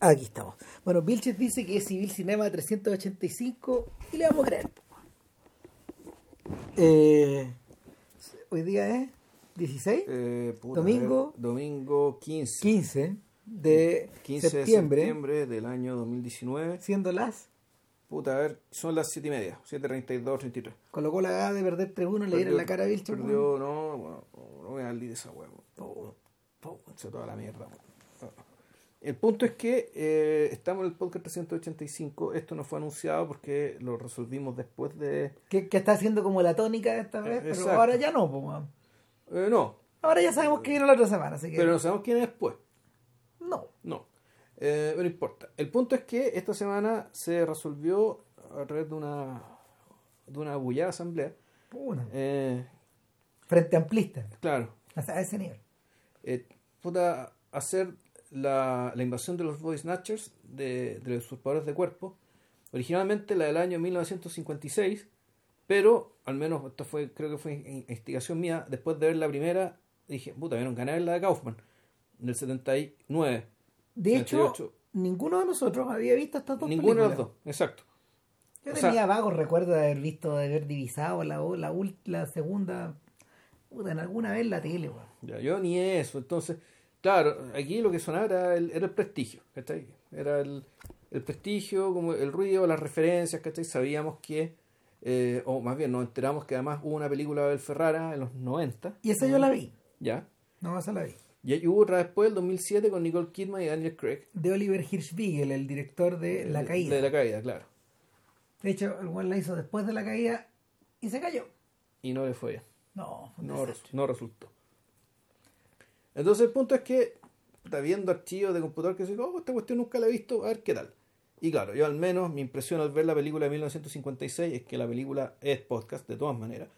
Aquí estamos. Bueno, Vilches dice que es Civil Cinema 385 y le vamos a creer. Eh, hoy día es 16, Eh, puta, Domingo. ver, domingo 15. 15 de 15 septiembre, de septiembre del año 2019. siendo las. Puta, a ver, son las 7 y media, 7.32, 33. Colocó la gana de perder 3-1, le dieron la cara a Vilches. Perdió, no, bueno, no voy a dar de esa huevo. Po- Se toda la mierda. weón. El punto es que eh, estamos en el podcast 385. Esto no fue anunciado porque lo resolvimos después de. Que, que está haciendo como la tónica esta vez, pero ahora ya no, weón. Eh, no, Ahora ya sabemos que viene la otra semana, así que. pero no sabemos quién es después. no. No. Eh, pero no importa. El punto es que esta semana se resolvió a través de una de una bullada asamblea. Una. Eh, Frente amplista. claro, Hasta a ese nivel. eh, puta, hacer la, la invasión de los body snatchers de, de los usurpadores de cuerpo. Originalmente la del año 1956, pero al menos esto fue, creo que fue in- instigación mía. Después de ver la primera, dije, puta, vieron ganar la de Kaufman, del 79. De hecho, 78. ninguno de nosotros había visto estas dos Ninguno de los dos, exacto. Yo O sea- tenía vagos recuerdos de haber visto, de haber divisado la, la, ult- la segunda, puta, en alguna vez la tele, weón. Ya, yo ni eso. Entonces, claro, aquí lo que sonaba era el, era el prestigio, ¿cachai? Era el, el prestigio, como el ruido, las referencias, ¿cachai? Sabíamos que, eh, o más bien nos enteramos que además hubo una película de Abel Ferrara en los 90, Y esa yo la vi. ¿ya? No, esa la vi. Y hubo otra después, el 2007, con Nicole Kidman y Daniel Craig. De Oliver Hirschbiegel, el director de La Caída. De la caída, claro. De hecho, el cual la hizo después de la caída y se cayó. Y no le fue bien. No, fue un No, desastre. res- no resultó. Entonces el punto es que está viendo archivos de computador que se oh, esta cuestión nunca la he visto, a ver qué tal. Y claro, yo al menos mi impresión al ver la película de 1956 es que la película es podcast de todas maneras.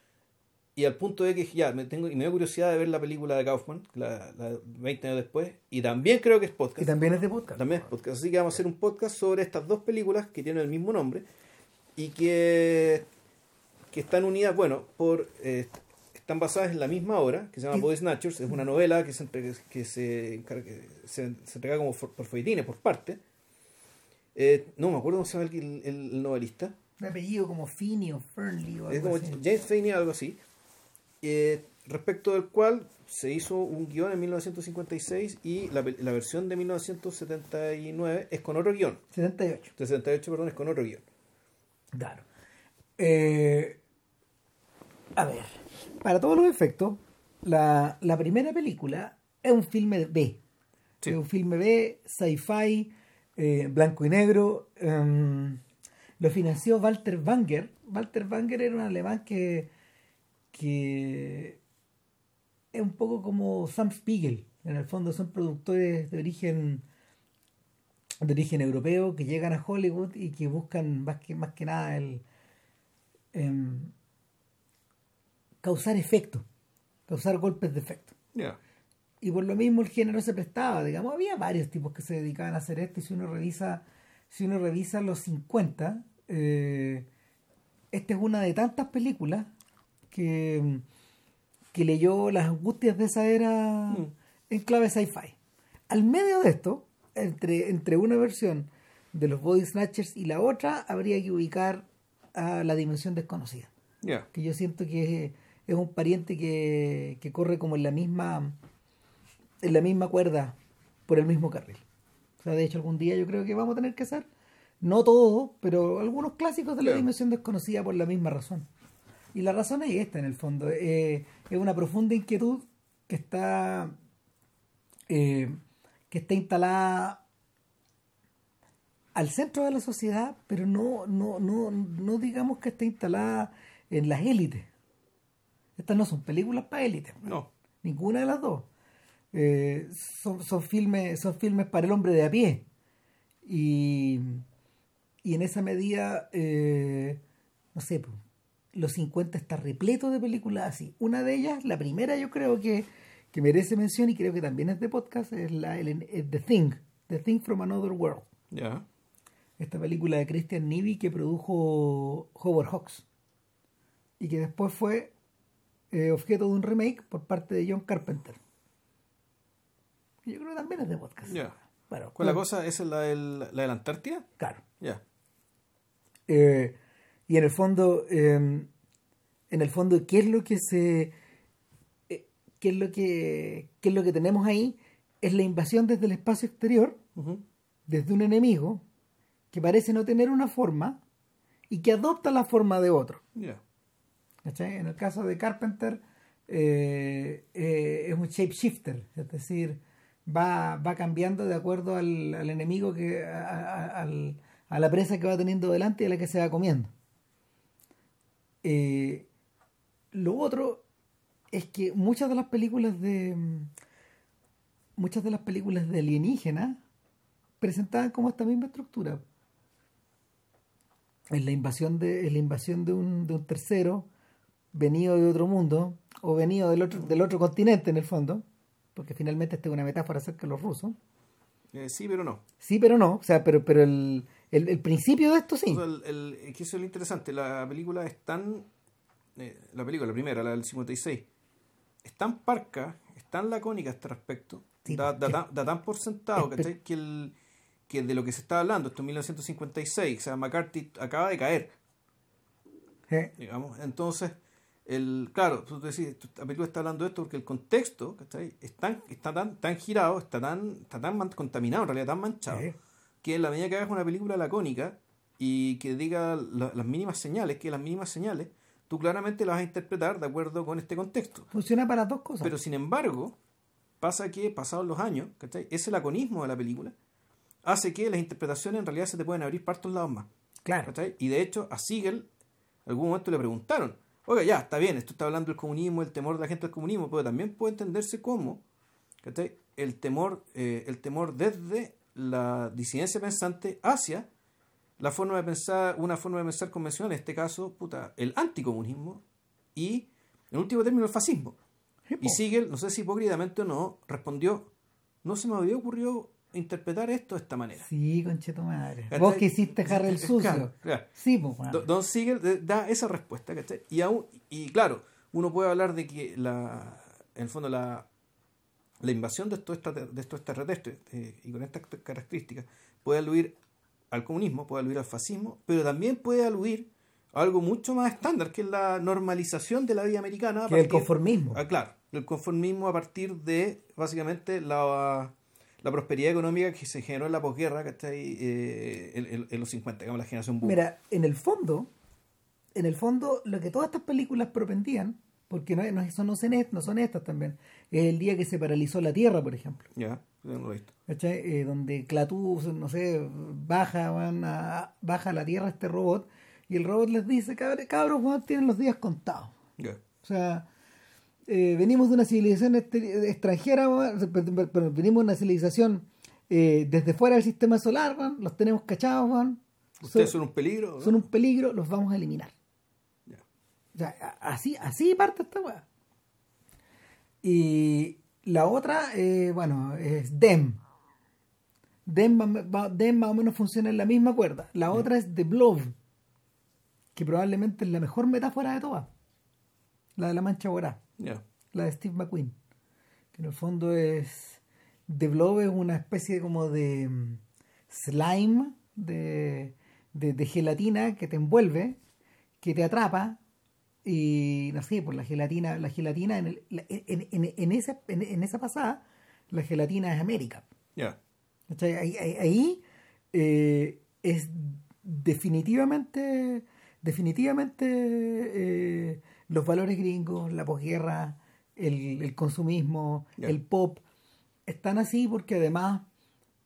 Y al punto de que ya me tengo y me dio curiosidad de ver la película de Kaufman, la, la 20 años después, y también creo que es podcast. Y también es de podcast. También es podcast. Así que vamos a hacer un podcast sobre estas dos películas que tienen el mismo nombre y que, que están unidas, bueno, por eh, están basadas en la misma obra, que se llama Body Snatchers. Es una novela que se, entre- que se, encarga- que se, se entrega como for- por folletines, por parte. Eh, no me acuerdo cómo se llama el, el- el novelista. De apellido como Finney o Fernley o Es algo como así. James Faney, algo así. eh, respecto del cual se hizo un guion en 1956 y la, la versión de 1979 es con otro guion. 78. 68, perdón, es con otro guion. Claro. Eh, a ver, para todos los efectos, la, la primera película es un filme B. Sí. Es un filme B, sci-fi, eh, blanco y negro. em, lo financió Walter Wanger. Walter Wanger era un alemán que, que es un poco como Sam Spiegel. En el fondo son productores de origen de origen europeo que llegan a Hollywood y que buscan más que, más que nada el em, causar efecto, causar golpes de efecto. Y por lo mismo el género se prestaba, digamos, había varios tipos que se dedicaban a hacer esto y si uno revisa, si uno revisa los 50, eh, esta es una de tantas películas que, que leyó las angustias de esa era en clave sci-fi. Al medio de esto, entre, entre una versión de los Body Snatchers y la otra, habría que ubicar a la dimensión desconocida que yo siento que es, es un pariente que, que corre como en la misma en la misma cuerda por el mismo carril. O sea, de hecho algún día yo creo que vamos a tener que hacer no todo, pero algunos clásicos de la Claro. dimensión desconocida por la misma razón. Y la razón es esta en el fondo, eh, es una profunda inquietud que está eh, que está instalada al centro de la sociedad, pero no, no, no, no digamos que esté instalada en las élites. Estas no son películas para élites. No. Ninguna de las dos. Eh, son, son filmes, son filmes para el hombre de a pie. Y, y en esa medida, eh, no sé, pues, los 50 está repleto de películas así. Una de ellas, la primera yo creo que, que merece mención y creo que también es de podcast, es, la, el- The Thing, The Thing from Another World. Ya. Esta película de Christian Nivi que produjo Howard Hawks y que después fue eh, objeto de un remake por parte de John Carpenter. Yo creo que también es de podcast. Ya. Bueno, ¿Cuál es la cosa? ¿Esa es la, del- la de la Antártida? Claro. Ya. Eh, y en el fondo, eh, en el fondo, ¿qué es lo que se, eh, qué es lo que, qué es lo que tenemos ahí? Es la invasión desde el espacio exterior, desde un enemigo que parece no tener una forma y que adopta la forma de otro. Ya. En el caso de Carpenter eh, eh, es un shapeshifter, es decir, va, va cambiando de acuerdo al, enemigo que a, a- la presa que va teniendo delante y a la que se va comiendo. Eh, lo otro es que muchas de las películas de muchas de las películas de alienígenas presentaban como esta misma estructura en la invasión de en la invasión de un, de un tercero venido de otro mundo o venido del otro del otro continente en el fondo porque finalmente esta es una metáfora acerca de los rusos Eh, sí, pero no. sí pero no o sea pero pero el, el, el principio de esto sí O sea, el, el- que eso es lo interesante. La película es tan. eh, la película, la primera, la del 56, es tan parca, es tan lacónica a este respecto, Sí, da, tan, da tan por sentado que, el, que de lo que se está hablando, esto es 1956, o sea, McCarthy acaba de caer, ¿eh? digamos. Entonces, el, claro, tú decís, la película está hablando de esto porque el contexto ¿cachai? Es tan, está tan, tan girado, está tan, está tan man- contaminado, en realidad tan manchado, que en la medida que hagas una película lacónica y que diga la- las mínimas señales, que las mínimas señales, tú claramente las vas a interpretar de acuerdo con este contexto. funciona para dos cosas Pero sin embargo, pasa que pasados los años, ¿cachai? ese laconismo de la película hace que las interpretaciones en realidad se te pueden abrir para todos lados más. claro ¿cachai? Y de hecho, a Siegel, en algún momento le preguntaron, oiga, ya, está bien, esto está hablando del comunismo, el temor de la gente al comunismo, pero también puede entenderse como ¿cachai? el temor, eh, el temor desde la disidencia pensante hacia la forma de pensar, una forma de pensar convencional, en este caso, puta, el anticomunismo y, en último término, el fascismo. Y Siegel, no sé si hipócritamente o no, respondió, no se me había ocurrido interpretar esto de esta manera. sí conche tu madre ¿Cachai? vos que hiciste Harry el sucio Claro, claro. sí pues bueno. Don Siegel eh, da esa respuesta, ¿cachai? Y, aún, y claro, uno puede hablar de que la, en el fondo la, la invasión de estos, de estos extraterrestres eh, y con estas características puede aludir al comunismo, puede aludir al fascismo, pero también puede aludir a algo mucho más estándar, que es la normalización de la vida americana. que es el partir- conformismo Ah, claro, el conformismo a partir de básicamente la, la prosperidad económica que se generó en la posguerra, ¿cachai? Eh, en, en- en los 50, digamos, la generación boom. Mira, en el fondo, en el fondo, lo que todas estas películas propendían, porque no, no, son no son estas también, es el día que se paralizó la Tierra, por ejemplo. Ya, no lo he visto. ¿cachai? Eh, donde Clatú, no sé, baja, van a- baja a la Tierra este robot, y el robot les dice, cabros, cabros, tienen los días contados. Ya. O sea, eh, venimos de una civilización este- extranjera, pero- venimos de una civilización eh, desde fuera del sistema solar, los tenemos cachados. Ustedes Son- son un peligro. ¿no? son un peligro, los vamos a eliminar. Ya. O sea, a- así, así parte esta weá. Y la otra, eh, bueno, es DEM. DEM, DEM más o menos funciona en la misma cuerda. La otra es The Blob, que probablemente es la mejor metáfora de todas. La de la mancha borá, Ya. la de Steve McQueen. Que en el fondo es. The Blob es una especie como de mm, slime, de, de, de gelatina que te envuelve, que te atrapa, y no sé, por la gelatina, la gelatina en, el- en, en- en esa, en, en esa pasada, la gelatina es América. Ahí, ahí- ahí, eh, es definitivamente, definitivamente eh, los valores gringos, la posguerra, el, el consumismo, el pop, están así porque además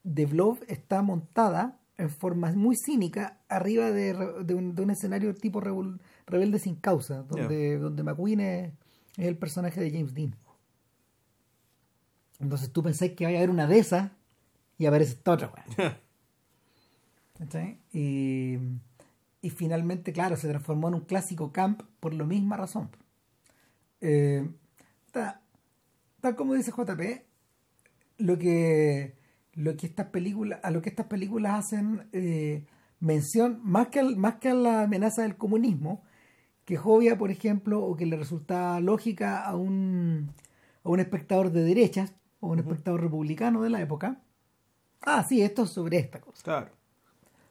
The Blob está montada en forma muy cínica arriba de, de un, de un escenario tipo revol- rebelde sin causa, donde, donde McQueen es, es el personaje de James Dean. Entonces tú pensás que vaya a haber una de esas y aparece esta otra, weón. ¿Cachai? Y, y finalmente, claro, se transformó en un clásico camp por la misma razón. Eh, ta- tal como dice JP, lo que, lo que estas películas, a lo que estas películas hacen eh, mención, más que, al- más que a la amenaza del comunismo, que es obvia, por ejemplo, o que le resulta lógica a un, a un espectador de derechas, o un espectador republicano de la época, ah, sí, esto es sobre esta cosa. Claro.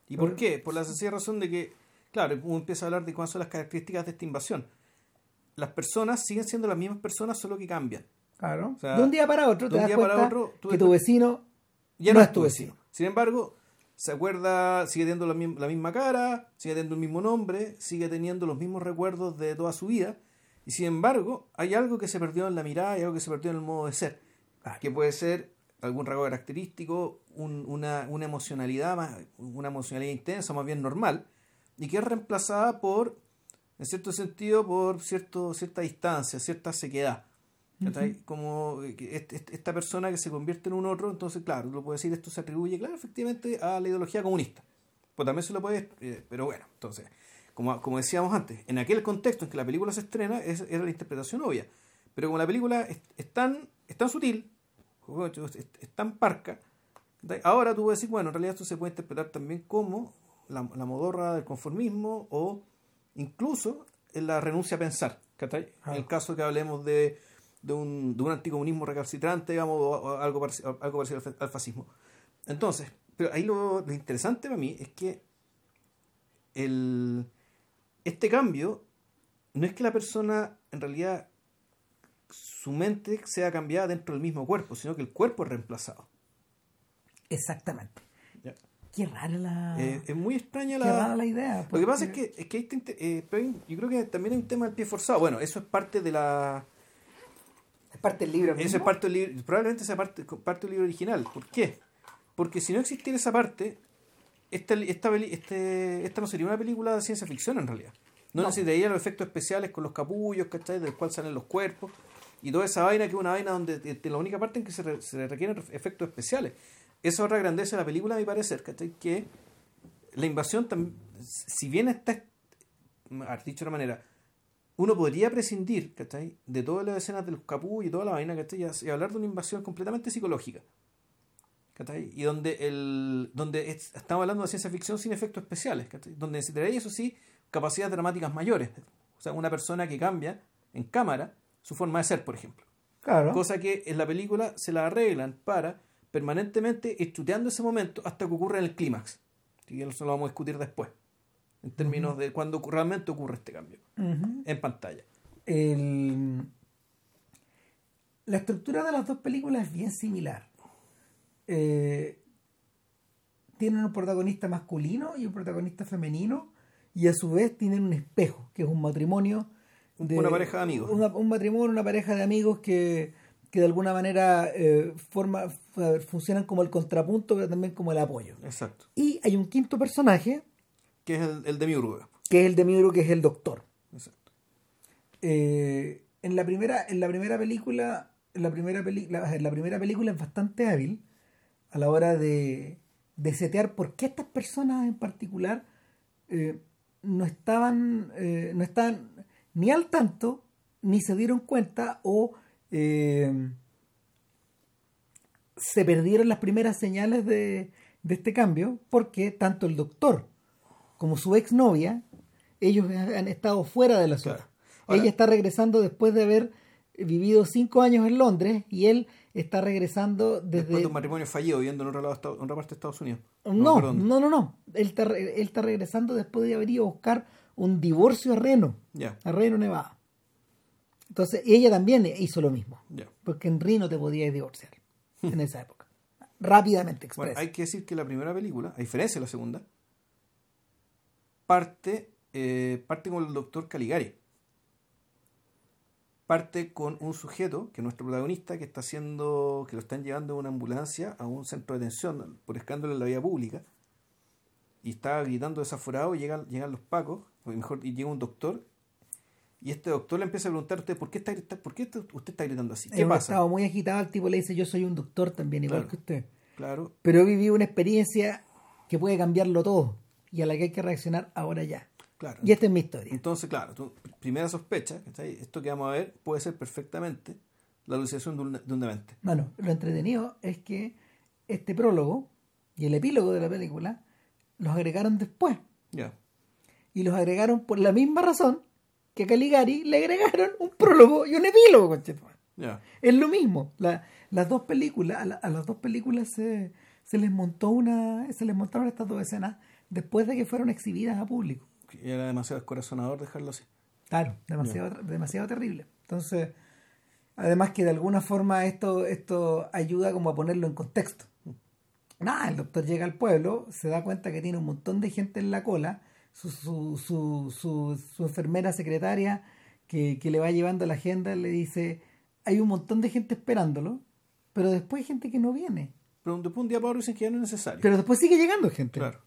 ¿Y por qué? Por la sencilla razón de que, claro, uno empieza a hablar de cuáles son las características de esta invasión. Las personas siguen siendo las mismas personas, solo que cambian. Claro. O sea, de un día para otro te de un das día para otro, tú que tu vecino ya no no es tu vecino. vecino. Sin embargo, se acuerda, sigue teniendo la, la misma cara, sigue teniendo el mismo nombre, sigue teniendo los mismos recuerdos de toda su vida. Y sin embargo, hay algo que se perdió en la mirada y algo que se perdió en el modo de ser. Que puede ser algún rasgo característico, un- una, una emocionalidad más, una emocionalidad intensa, más bien normal, y que es reemplazada por, en cierto sentido, por cierto, cierta distancia, cierta sequedad. Como est- esta persona que se convierte en un otro, entonces, claro, lo puede decir, esto se atribuye, claro, efectivamente, a la ideología comunista. Pues también se lo puede, eh, pero bueno, entonces, como, como decíamos antes, en aquel contexto en que la película se estrena, es, era la interpretación obvia. Pero como la película es, es tan, es tan sutil, es, es- tan parca, ahora tú puedes decir, bueno, en realidad esto se puede interpretar también como la, la modorra del conformismo o incluso en la renuncia a pensar. ¿cachai? En el caso que hablemos de, de, un, de un anticomunismo recalcitrante, digamos, o, o algo, parecido, algo parecido al fascismo. Entonces, pero ahí lo, lo interesante para mí es que el, este cambio no es que la persona en realidad su mente sea cambiada dentro del mismo cuerpo, sino que el cuerpo es reemplazado. Exactamente. Qué rara la, Eh, es muy extraña qué rara la... la idea. Lo que pasa es que, es que tinte- eh, yo creo que también hay un tema del pie forzado. Bueno, eso es parte de la... es parte del libro. Eso es parte del libro, probablemente sea parte, parte del libro original. ¿Por qué? Porque si no existiera esa parte, esta, esta, este, esta no sería una película de ciencia ficción en realidad. No, No. necesitaría los efectos especiales con los capullos, ¿cachai? Del cual salen los cuerpos. Y toda esa vaina que es una vaina donde eh, la única parte en que se, re- se requieren efectos especiales. Es otra grandeza de la película, a mi parecer, ¿cachai? Que la invasión, si bien está, a ver, dicho de otra manera, uno podría prescindir, ¿cachai? De todas las escenas de los capullos y toda la vaina, ¿cachai? Y hablar de una invasión completamente psicológica. ¿cachai? Y donde el donde es- estamos hablando de ciencia ficción sin efectos especiales, ¿cachai? Donde necesitaría, eso sí, capacidades dramáticas mayores. O sea, una persona que cambia en cámara su forma de ser, por ejemplo. Claro. Cosa que en la película se la arreglan para permanentemente chuteando ese momento hasta que ocurra el clímax. Y eso lo vamos a discutir después. En términos de cuándo realmente ocurre este cambio en pantalla. El- La estructura de las dos películas es bien similar. Eh, tienen un protagonista masculino y un protagonista femenino y a su vez tienen un espejo, que es un matrimonio. Una pareja de amigos. una- un matrimonio, una pareja de amigos que, que de alguna manera eh, forma, funcionan como el contrapunto, pero también como el apoyo. Exacto. Y hay un quinto personaje, Que es el, el de Miurga. que es el de Miuro, que es el doctor. Exacto. Eh, en la primera en la primera película en la primera película en la primera película es bastante hábil a la hora de, de setear por qué estas personas en particular eh, no estaban no estaban ni al tanto ni se dieron cuenta o eh, se perdieron las primeras señales de, de este cambio porque tanto el doctor como su exnovia ellos han estado fuera de la ciudad Claro. Ahora- ella está regresando después de haber vivido cinco años en Londres y él está regresando Después desde... de un matrimonio fallido viviendo en, otro lado, en otra parte de Estados Unidos. No, no, no, no. Él está, él está regresando después de haber ido a buscar un divorcio a Reno, Ya, a Reno, Nevada. Entonces, ella también hizo lo mismo, porque en Reno te podías divorciar en esa época. Rápidamente, Bueno, express. hay que decir que la primera película, a diferencia de la segunda, parte, eh, parte con el doctor Caligari. Parte con un sujeto, que es nuestro protagonista, que está haciendo, que lo están llevando en una ambulancia a un centro de detención por escándalo en la vía pública. Y está gritando desaforado, y llegan, llegan los pacos, o mejor, y llega un doctor, y este doctor le empieza a preguntar a usted, ¿por qué, está, grit- por qué usted está gritando así? ¿Qué un pasa? estado muy agitado, el tipo le dice, yo soy un doctor también, igual Claro. que usted. Claro, Pero he vivido una experiencia que puede cambiarlo todo y a la que hay que reaccionar ahora ya. claro. Y esta es mi historia. Entonces, claro, tu primera sospecha, esto que vamos a ver puede ser perfectamente la alucinación de un, de un demente. Bueno, lo entretenido es que este prólogo y el epílogo de la película los agregaron después. Ya, Y los agregaron por la misma razón que a Caligari le agregaron un prólogo y un epílogo, conchetumare. ya, Es lo mismo. La- las dos películas, a, la- a las dos películas se, se les montó una, se les montaron estas dos escenas después de que fueron exhibidas a público. Y era demasiado descorazonador dejarlo así. Claro, demasiado, demasiado terrible. Entonces, además que de alguna forma esto, esto ayuda como a ponerlo en contexto. Nada, el doctor llega al pueblo, se da cuenta que tiene un montón de gente en la cola, su, su, su, su, enfermera secretaria que, que le va llevando la agenda le dice, hay un montón de gente esperándolo, pero después hay gente que no viene. Pero después un día para otro dicen que ya no es necesario. Pero después sigue llegando gente. Claro,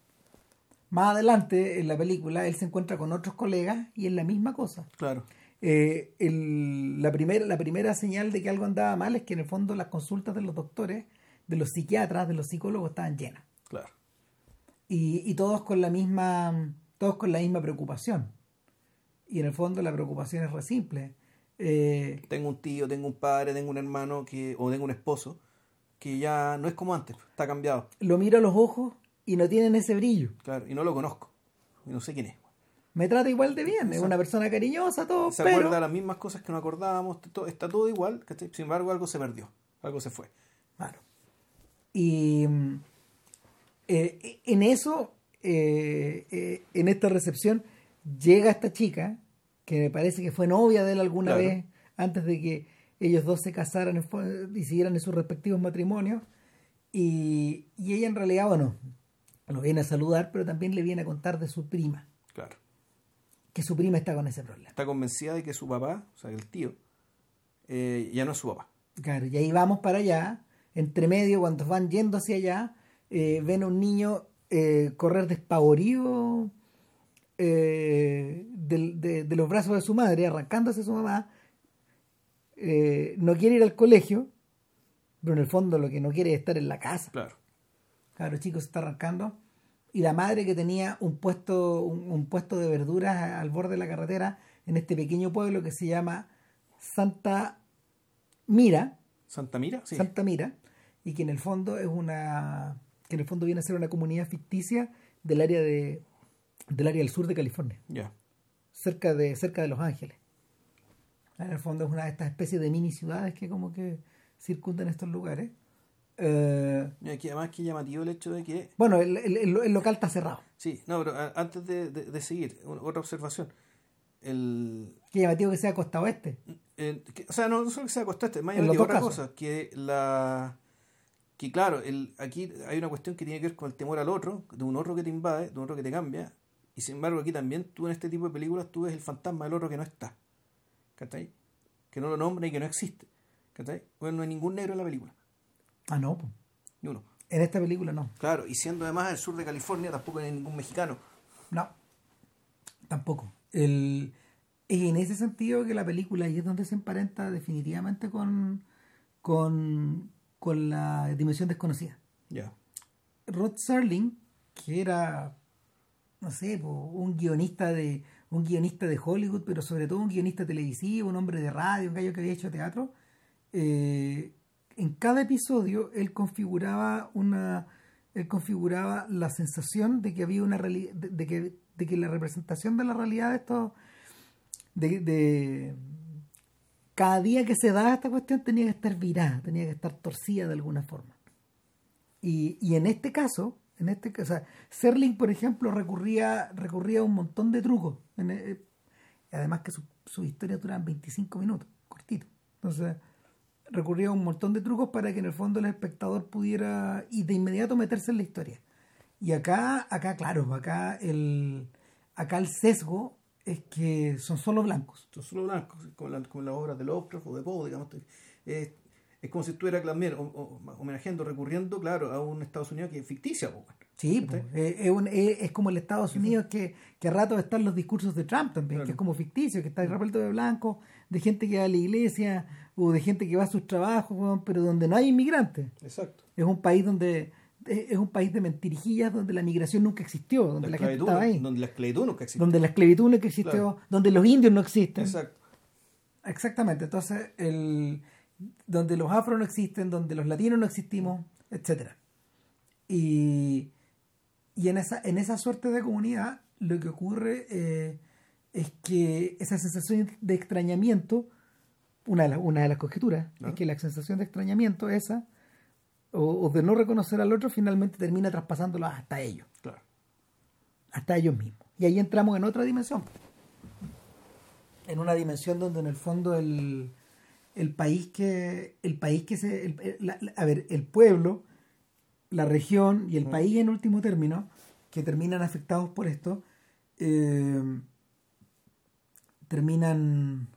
Más adelante en la película él se encuentra con otros colegas y es la misma cosa. claro. Eh, el- la, primera, la primera señal de que algo andaba mal es que en el fondo las consultas de los doctores, de los psiquiatras, de los psicólogos estaban llenas. Claro. Y, y todos con la misma todos con la misma preocupación. Y en el fondo la preocupación es re simple. Eh, Tengo un tío, tengo un padre, tengo un hermano que, o tengo un esposo que ya no es como antes, está cambiado. lo miro a los ojos y no tienen ese brillo. Claro, y no lo conozco. Y no sé quién es. Me trata igual de bien, es una persona cariñosa, todo, Se pero... acuerda de las mismas cosas que no acordábamos, está todo igual, sin embargo algo se perdió, algo se fue. Claro. Y mm, eh, en eso, eh, eh, en esta recepción, llega esta chica, que me parece que fue novia de él alguna Claro. vez, antes de que ellos dos se casaran y siguieran en sus respectivos matrimonios. Y, y ella en realidad, bueno, lo viene a saludar, pero también le viene a contar de su prima, Claro. que su prima está con ese problema. Está convencida de que su papá, o sea, el tío, eh, ya no es su papá. Claro, y ahí vamos para allá. Entre medio, cuando van yendo hacia allá, eh, ven a un niño eh, correr despavorido eh, de, de los brazos de su madre, arrancándose a su mamá. Eh, no quiere ir al colegio, pero en el fondo lo que no quiere es estar en la casa. Claro. Claro, chico se está arrancando. Y la madre que tenía un puesto, un, un puesto de verduras al borde de la carretera en este pequeño pueblo que se llama Santa Mira, ¿Santa Mira? Sí. Santa Mira, y que en el fondo es una que en el fondo viene a ser una comunidad ficticia del área de del área del sur de California, Ya. cerca de cerca de Los Ángeles. En el fondo es una de estas especies de mini ciudades que como que circundan estos lugares. Eh, Y aquí además que llamativo el hecho de que bueno, el, el- el- local está cerrado. Sí, no, pero antes de, de- de seguir, otra observación. El, Qué llamativo que sea costa oeste. el- que- o sea, no, no solo que sea más En los llamativo dos otra casos. cosa, que la que claro, el, aquí hay una cuestión que tiene que ver con el temor al otro, de un otro que te invade, de un otro que te cambia, y sin embargo aquí también tú en este tipo de películas tú ves el fantasma del otro que no está, ¿cachai? Que no lo nombra y que no existe, ¿cachai? Bueno, no hay ningún negro en la película, Ah, no. ni uno. En esta película no. Claro, y siendo además el sur de California tampoco hay ningún mexicano. No. Tampoco. El, es en ese sentido que la película ahí es donde se emparenta definitivamente con, con, con la dimensión desconocida. Ya. Rod Serling, que era, no sé, un guionista de un guionista de Hollywood, pero sobre todo un guionista televisivo, un hombre de radio, un gallo que había hecho teatro, eh, en cada episodio él configuraba una él configuraba la sensación de que había una de, de que, de que la representación de la realidad de estos de, de- cada día que se daba esta cuestión tenía que estar virada, tenía que estar torcida de alguna forma. Y, y en este caso, en este caso, Serling, por ejemplo, recurría, recurría a un montón de trucos. En, eh, además que sus su historias duran 25 minutos, cortito. Entonces, recurría a un montón de trucos para que en el fondo el espectador pudiera y de inmediato meterse en la historia. Y acá, acá, claro, acá el, acá el sesgo es que son solo blancos. son solo blancos, como, la- como las obras de Lovecraft o de Poe, digamos. Es, es como si estuviera también homenajeando, recurriendo, claro, a un Estados Unidos que es ficticia. po. Sí, pues, eh, es, un- es- es como el Estados Unidos que, que a ratos están los discursos de Trump también, Claro. que es como ficticio, que está repleto de blancos, de gente que va a la iglesia o de gente que va a sus trabajos, pero donde no hay inmigrantes. Exacto. Es un país donde es un país de mentirijillas donde la migración nunca existió, donde la, gente esclavitud, estaba ahí, Donde la esclavitud nunca existe. donde la esclavitud nunca existió, Claro. donde los indios no existen. Exacto. Exactamente, entonces el donde los afros no existen, donde los latinos no existimos, etcétera. Y, y en esa en esa suerte de comunidad lo que ocurre eh, es que esa sensación de extrañamiento, una de, las una de las conjeturas, es que la sensación de extrañamiento esa o, o de no reconocer al otro, finalmente termina traspasándolo hasta ellos, Claro. hasta ellos mismos. Y ahí entramos en otra dimensión. En una dimensión donde en el fondo el, el país que, el país que se, el- el- la- la- a ver, el pueblo, la región y el país en último término, que terminan afectados por esto, eh, terminan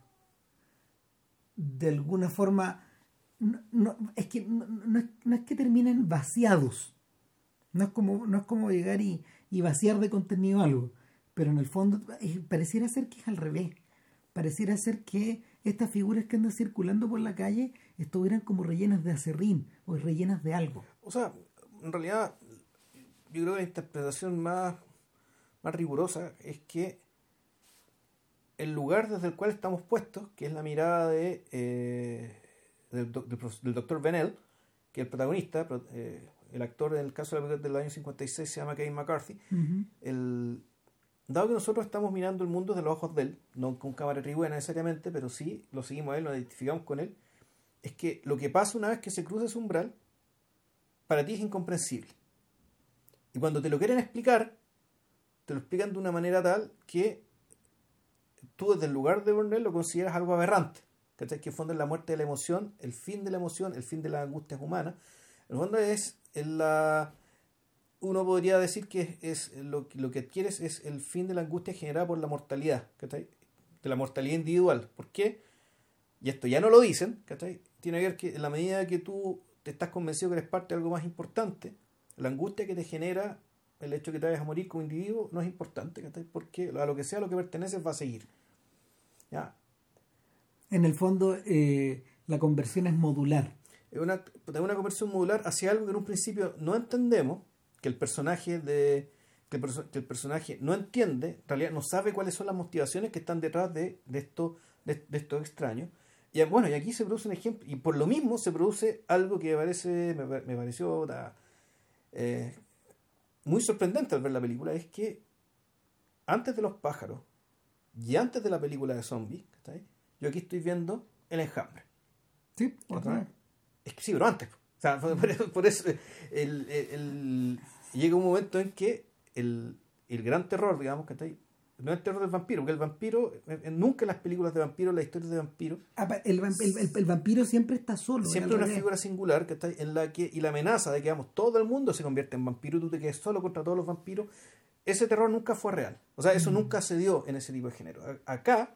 de alguna forma no, es que no, no es, no es que terminen vaciados. No es como no es como llegar y, y vaciar de contenido algo. Pero en el fondo eh, pareciera ser que es al revés. Pareciera ser que estas figuras que andan circulando por la calle estuvieran como rellenas de acerrín o rellenas de algo. O sea, en realidad, yo creo que la interpretación más, más rigurosa es que el lugar desde el cual estamos puestos, que es la mirada de, eh, del, del doctor Bennell, que el protagonista, pro- eh, el actor en el caso de la del año 56 se llama Kevin McCarthy, el, dado que nosotros estamos mirando el mundo desde los ojos de él, no con cámara tribuna necesariamente, pero sí lo seguimos a él, nos identificamos con él, es que lo que pasa una vez que se cruza ese umbral, para ti es incomprensible. Y cuando te lo quieren explicar, te lo explican de una manera tal que tú desde el lugar de Burnell lo consideras algo aberrante. ¿Cachai? Que el fondo es la muerte de la emoción, el fin de la emoción, el fin de las angustias humanas. El fondo es en la... Uno podría decir que es, es lo, lo que adquieres es el fin de la angustia generada por la mortalidad, ¿cachai? De la mortalidad individual. ¿Por qué? Y esto ya no lo dicen, ¿cachai? Tiene que ver que en la medida que tú te estás convencido que eres parte de algo más importante, la angustia que te genera el hecho de que te vayas a morir como individuo no es importante, ¿cachai? Porque a lo que sea lo que perteneces va a seguir. ¿Ya? En el fondo eh, la conversión es modular Es una, una conversión modular hacia algo que en un principio no entendemos, que el personaje de que el, que el personaje no entiende, en realidad no sabe cuáles son las motivaciones que están detrás de, de esto de, de estos extraños. Y bueno, y aquí se produce un ejemplo, y por lo mismo se produce algo que me parece, me, me pareció eh, muy sorprendente al ver la película, es que antes de los pájaros y antes de la película de zombies, ¿cachai? Yo aquí estoy viendo el enjambre. sí otra vez Es que sí, pero antes. O sea, por, eso, por eso, el, el- el- llega un momento en que el, el gran terror, digamos, que no es el terror del vampiro, porque el vampiro, en- en- nunca en las películas de vampiros, las historias de vampiros, Apa- el, el- vampiro siempre está solo siempre una figura singular que está en la que y la amenaza de que vamos todo el mundo se convierte en vampiro y tú te quedes solo contra todos los vampiros ese terror nunca fue real o sea eso Mm. nunca se dio en ese tipo de género acá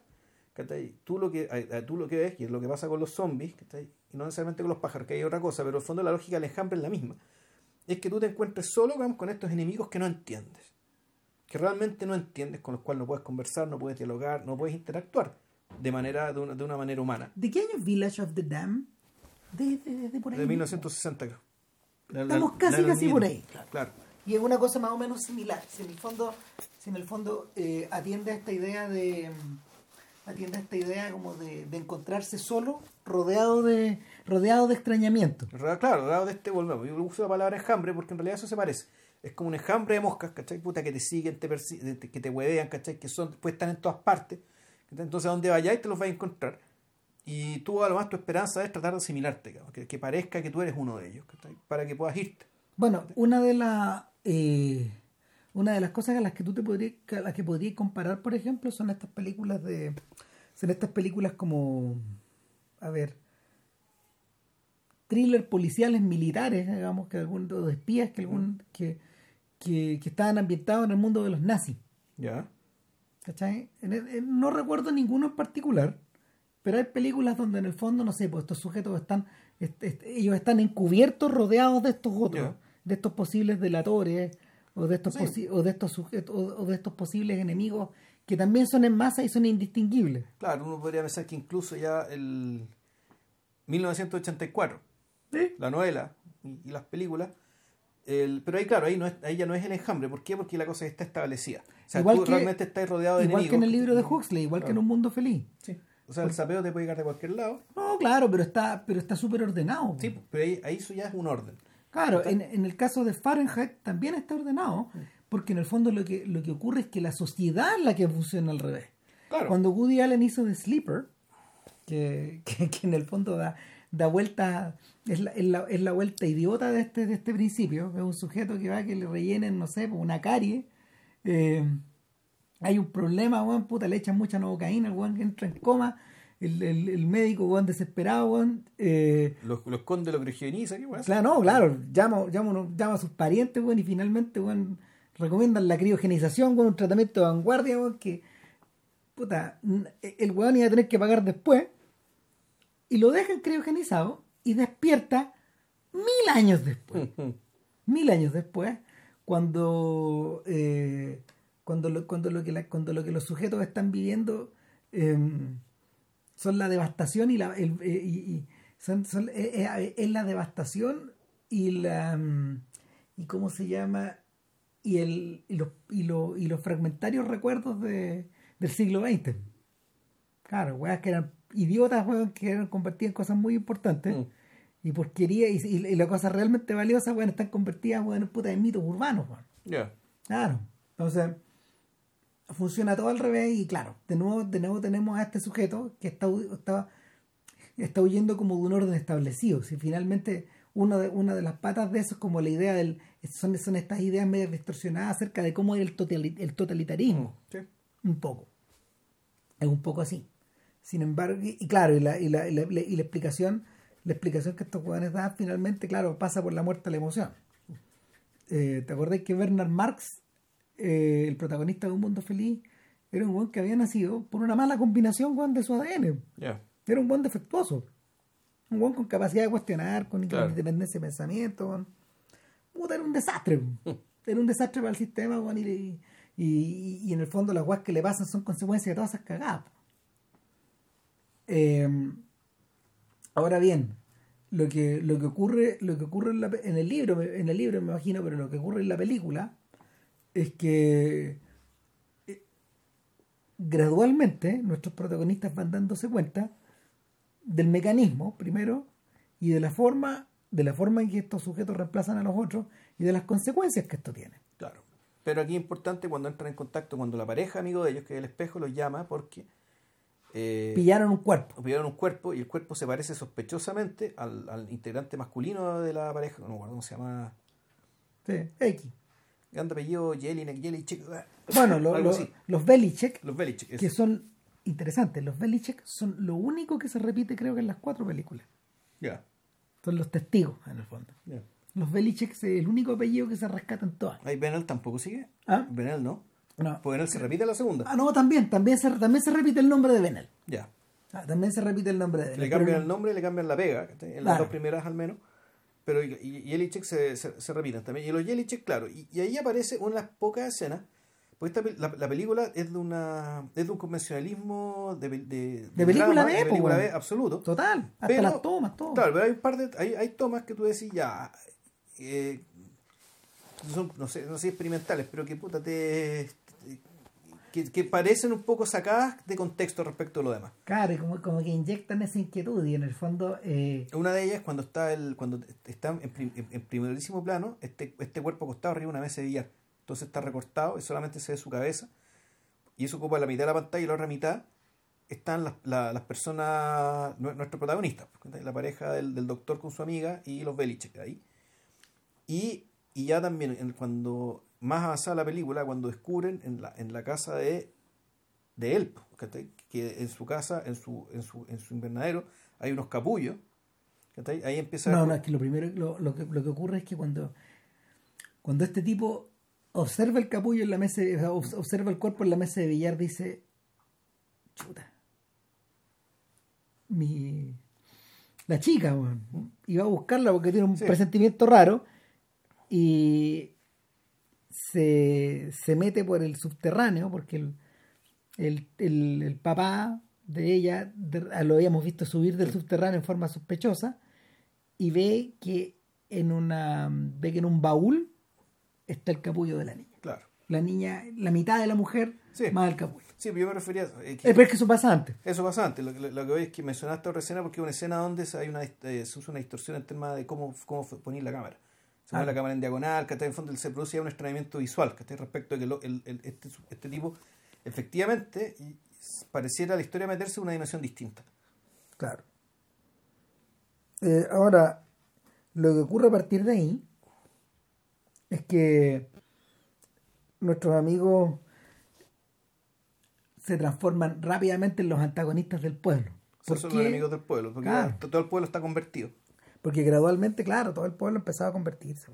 ¿cachai? tú lo que a- a- tú lo que ves y es lo que pasa con los zombies ¿cachai? y no necesariamente con los pájaros que hay otra cosa pero en el fondo la lógica del enjambre es la misma es que tú te encuentres solo digamos, con estos enemigos que no entiendes que realmente no entiendes con los cuales no puedes conversar no puedes dialogar no puedes interactuar de manera de una, de una manera humana ¿De qué año es Village of the Dam? De, de- de por ahí. de 1960 creo. La- la- Estamos casi, la- la- casi por ahí. Claro. Y es una cosa más o menos similar. Si en el fondo, si en el fondo eh, atiende a esta idea de atiende a esta idea como de, de encontrarse solo, rodeado de rodeado de extrañamiento. Ra- Claro, dado de este volvemos. Yo uso la palabra enjambre porque en realidad eso se parece. Es como un enjambre de moscas, ¿cachai? Puta, que te siguen, te que te huevean, ¿cachai? Que son, pues están en todas partes. Entonces, a donde vayáis te los vas a encontrar. Y tú, a lo más, tu esperanza es tratar de asimilarte, que parezca que tú eres uno de ellos, ¿cachai? Para que puedas irte. Bueno, una de las eh, una de las cosas a las que tú te podrías a las que podrías comparar, por ejemplo, son estas películas de son estas películas como a ver thriller policiales militares, digamos que algún de espías que algún que, que, que estaban ambientados en el mundo de los nazis. ¿Ya? ¿Cachai? En el- en- no recuerdo ninguno en particular, pero hay películas donde en el fondo, no sé, pues estos sujetos están, est- est- ellos están encubiertos, rodeados de estos otros, de estos posibles delatores, o de estos, Sí. posi- o de estos sujetos, o, o de estos posibles enemigos que también son en masa y son indistinguibles. Claro, uno podría pensar que incluso ya el 1984, la novela y, y las películas, el, pero ahí claro, ahí, no es, ahí ya no es el enjambre. ¿Por qué? Porque la cosa está establecida. O sea, Igual tú que- realmente estás rodeado de Igual que en el enemigos libro de Huxley, igual que en. Un Mundo Feliz. Sí. O sea, el sapeo te puede llegar de cualquier lado. No, claro, pero está pero está súper ordenado. Sí, pero ahí, ahí eso ya es un orden. Claro, en, en el caso de Fahrenheit también está ordenado, porque en el fondo lo que, lo que ocurre es que la sociedad es la que funciona al revés. Claro. Cuando Woody Allen hizo The Sleeper, que, que, que en el fondo da, da vuelta, es la, es la, es la vuelta idiota de este, de este principio. Es un sujeto que va a que le rellenen, no sé, una carie. Eh, hay un problema, weón, puta, le echan mucha novocaína, el weón entra en coma. El, el, el médico, weón, desesperado, weón. Eh, Los, los condes lo ¿qué weón? Claro, no, claro, llama, llama, llama a sus parientes, weón, y finalmente, weón, recomiendan la criogenización, weón, un tratamiento de vanguardia, weón, que, puta, n- el weón iba a tener que pagar después, y lo dejan criogenizado, y despierta mil años después, mil años después, cuando, eh, cuando, lo, cuando, lo que la- cuando lo que los sujetos están viviendo em, son la devastación y la el- eh, y, y son, son- eh, eh, es la devastación y la mm, y cómo se llama y el y los y, lo- y los fragmentarios recuerdos de, del siglo XX claro weas que eran idiotas weón, que eran convertidas en cosas muy importantes Mm. y porquería y, y, y las cosas realmente valiosas weón, están convertidas weón, en puta de mitos urbanos weón. Ya. Claro. Entonces, funciona todo al revés y claro, de nuevo, de nuevo tenemos a este sujeto que está, está, está huyendo como de un orden establecido. Si finalmente uno de, una de las patas de eso es como la idea del... Son, son estas ideas medio distorsionadas acerca de cómo es el, totali- el totalitarismo. Sí. Un poco. Es un poco así. Sin embargo, y, y claro, y la, y, la, y, la, y la explicación la explicación que estos jóvenes dan finalmente, claro, pasa por la muerte de la emoción. Eh, ¿Te acordás que Bernard Marx, eh, el protagonista de Un Mundo Feliz, era un buen que había nacido por una mala combinación de su ADN? Era un buen defectuoso. Un buen con capacidad de cuestionar, con Claro. independencia de pensamiento. Puta, era un desastre. Era un desastre para el sistema, weón, y, y, y- en el fondo las guas que le pasan son consecuencias de todas esas cagadas. Eh, ahora bien, lo que, lo que ocurre, lo que ocurre en, la en el libro, en el libro me imagino, pero lo que ocurre en la película es que eh, gradualmente nuestros protagonistas van dándose cuenta del mecanismo, primero, y de la forma, de la forma en que estos sujetos reemplazan a los otros y de las consecuencias que esto tiene. Claro. Pero aquí es importante cuando entran en contacto, cuando la pareja amigo de ellos, que es el espejo, los llama porque eh, Pillaron un cuerpo. pillaron un cuerpo y el cuerpo se parece sospechosamente al, al integrante masculino de la pareja, no me acuerdo cómo se llama, Sí, X. grande apellido Jelinek, Jelichek, Bueno, lo- lo- los Belichick, Los Belichek, que son interesantes, los Belichick son lo único que se repite creo que en las cuatro películas. Ya, Son los testigos, en el fondo. ya. Los Belichick es el único apellido que se rescata en todas. Ahí Benel tampoco sigue. ¿Ah? Benel no. No. Porque Benel se repite en la segunda. Ah, no, también, también se, también se repite el nombre de Benel. Ya. Ah, también se repite el nombre de Benel. Le cambian el nombre, le cambian la pega, en las Claro. dos primeras al menos. Pero Jelichek se, se, se repiten también. Y los Jelichek, claro. Y, y ahí aparece una de las pocas escenas. Porque esta, la, la película es de una es de un convencionalismo de, de, de, De película drama, B, de película weón. B absoluto. Total, hasta Pero- las tomas, todo. Claro, pero hay un par de hay, hay tomas que tú decís ya eh, son no sé, no sé experimentales, pero que puta te- que, que parecen un poco sacadas de contexto respecto a lo demás. Claro, y como, como que inyectan esa inquietud y en el fondo... eh, Una de ellas cuando está el cuando está en, prim- en- en primerísimo plano este, este cuerpo acostado arriba de una mesa de billar. Entonces está recortado y solamente se ve su cabeza. Y eso ocupa la mitad de la pantalla y la otra mitad están las, la- las personas, nue- nuestros protagonistas, pues, la pareja del, del doctor con su amiga y los Belichick ahí. Y, y ya también cuando más avanzada la película, cuando descubren en la, en la casa de, de él, ¿cachai? que en su casa, en su, en su, en su invernadero, hay unos capullos. ¿cachai? Ahí empieza No, a no, es que lo primero, lo, lo que, lo que ocurre es que cuando, cuando este tipo observa el capullo en la mesa, observa el cuerpo en la mesa de billar, dice, chuta, mi, la chica, y va a buscarla porque tiene un Sí. presentimiento raro y se, se mete por el subterráneo porque el, el, el- el papá de ella de- lo habíamos visto subir del subterráneo en forma sospechosa y ve que en una ve que en un baúl está el capullo de la niña Claro. la niña la mitad de la mujer Sí. más el capullo Sí, pero yo me refería a eh, Eh, que pero es que eso pasa antes eso pasa antes. Lo, que- lo que voy es que mencionaste otra escena porque es una escena donde se- hay una, eh, se usa una distorsión en tema de cómo, cómo poner la cámara. Se Ah. la cámara en diagonal, que en fondo se produce ya un extrañamiento visual, que respecto a que lo- el- el- este, este tipo efectivamente pareciera la historia meterse en una dimensión distinta. claro Eh, ahora, lo que ocurre a partir de ahí es que nuestros amigos se transforman rápidamente en los antagonistas del pueblo. Son los enemigos del pueblo, porque todo el pueblo está convertido. Porque gradualmente, claro, todo el pueblo empezaba a convertirse.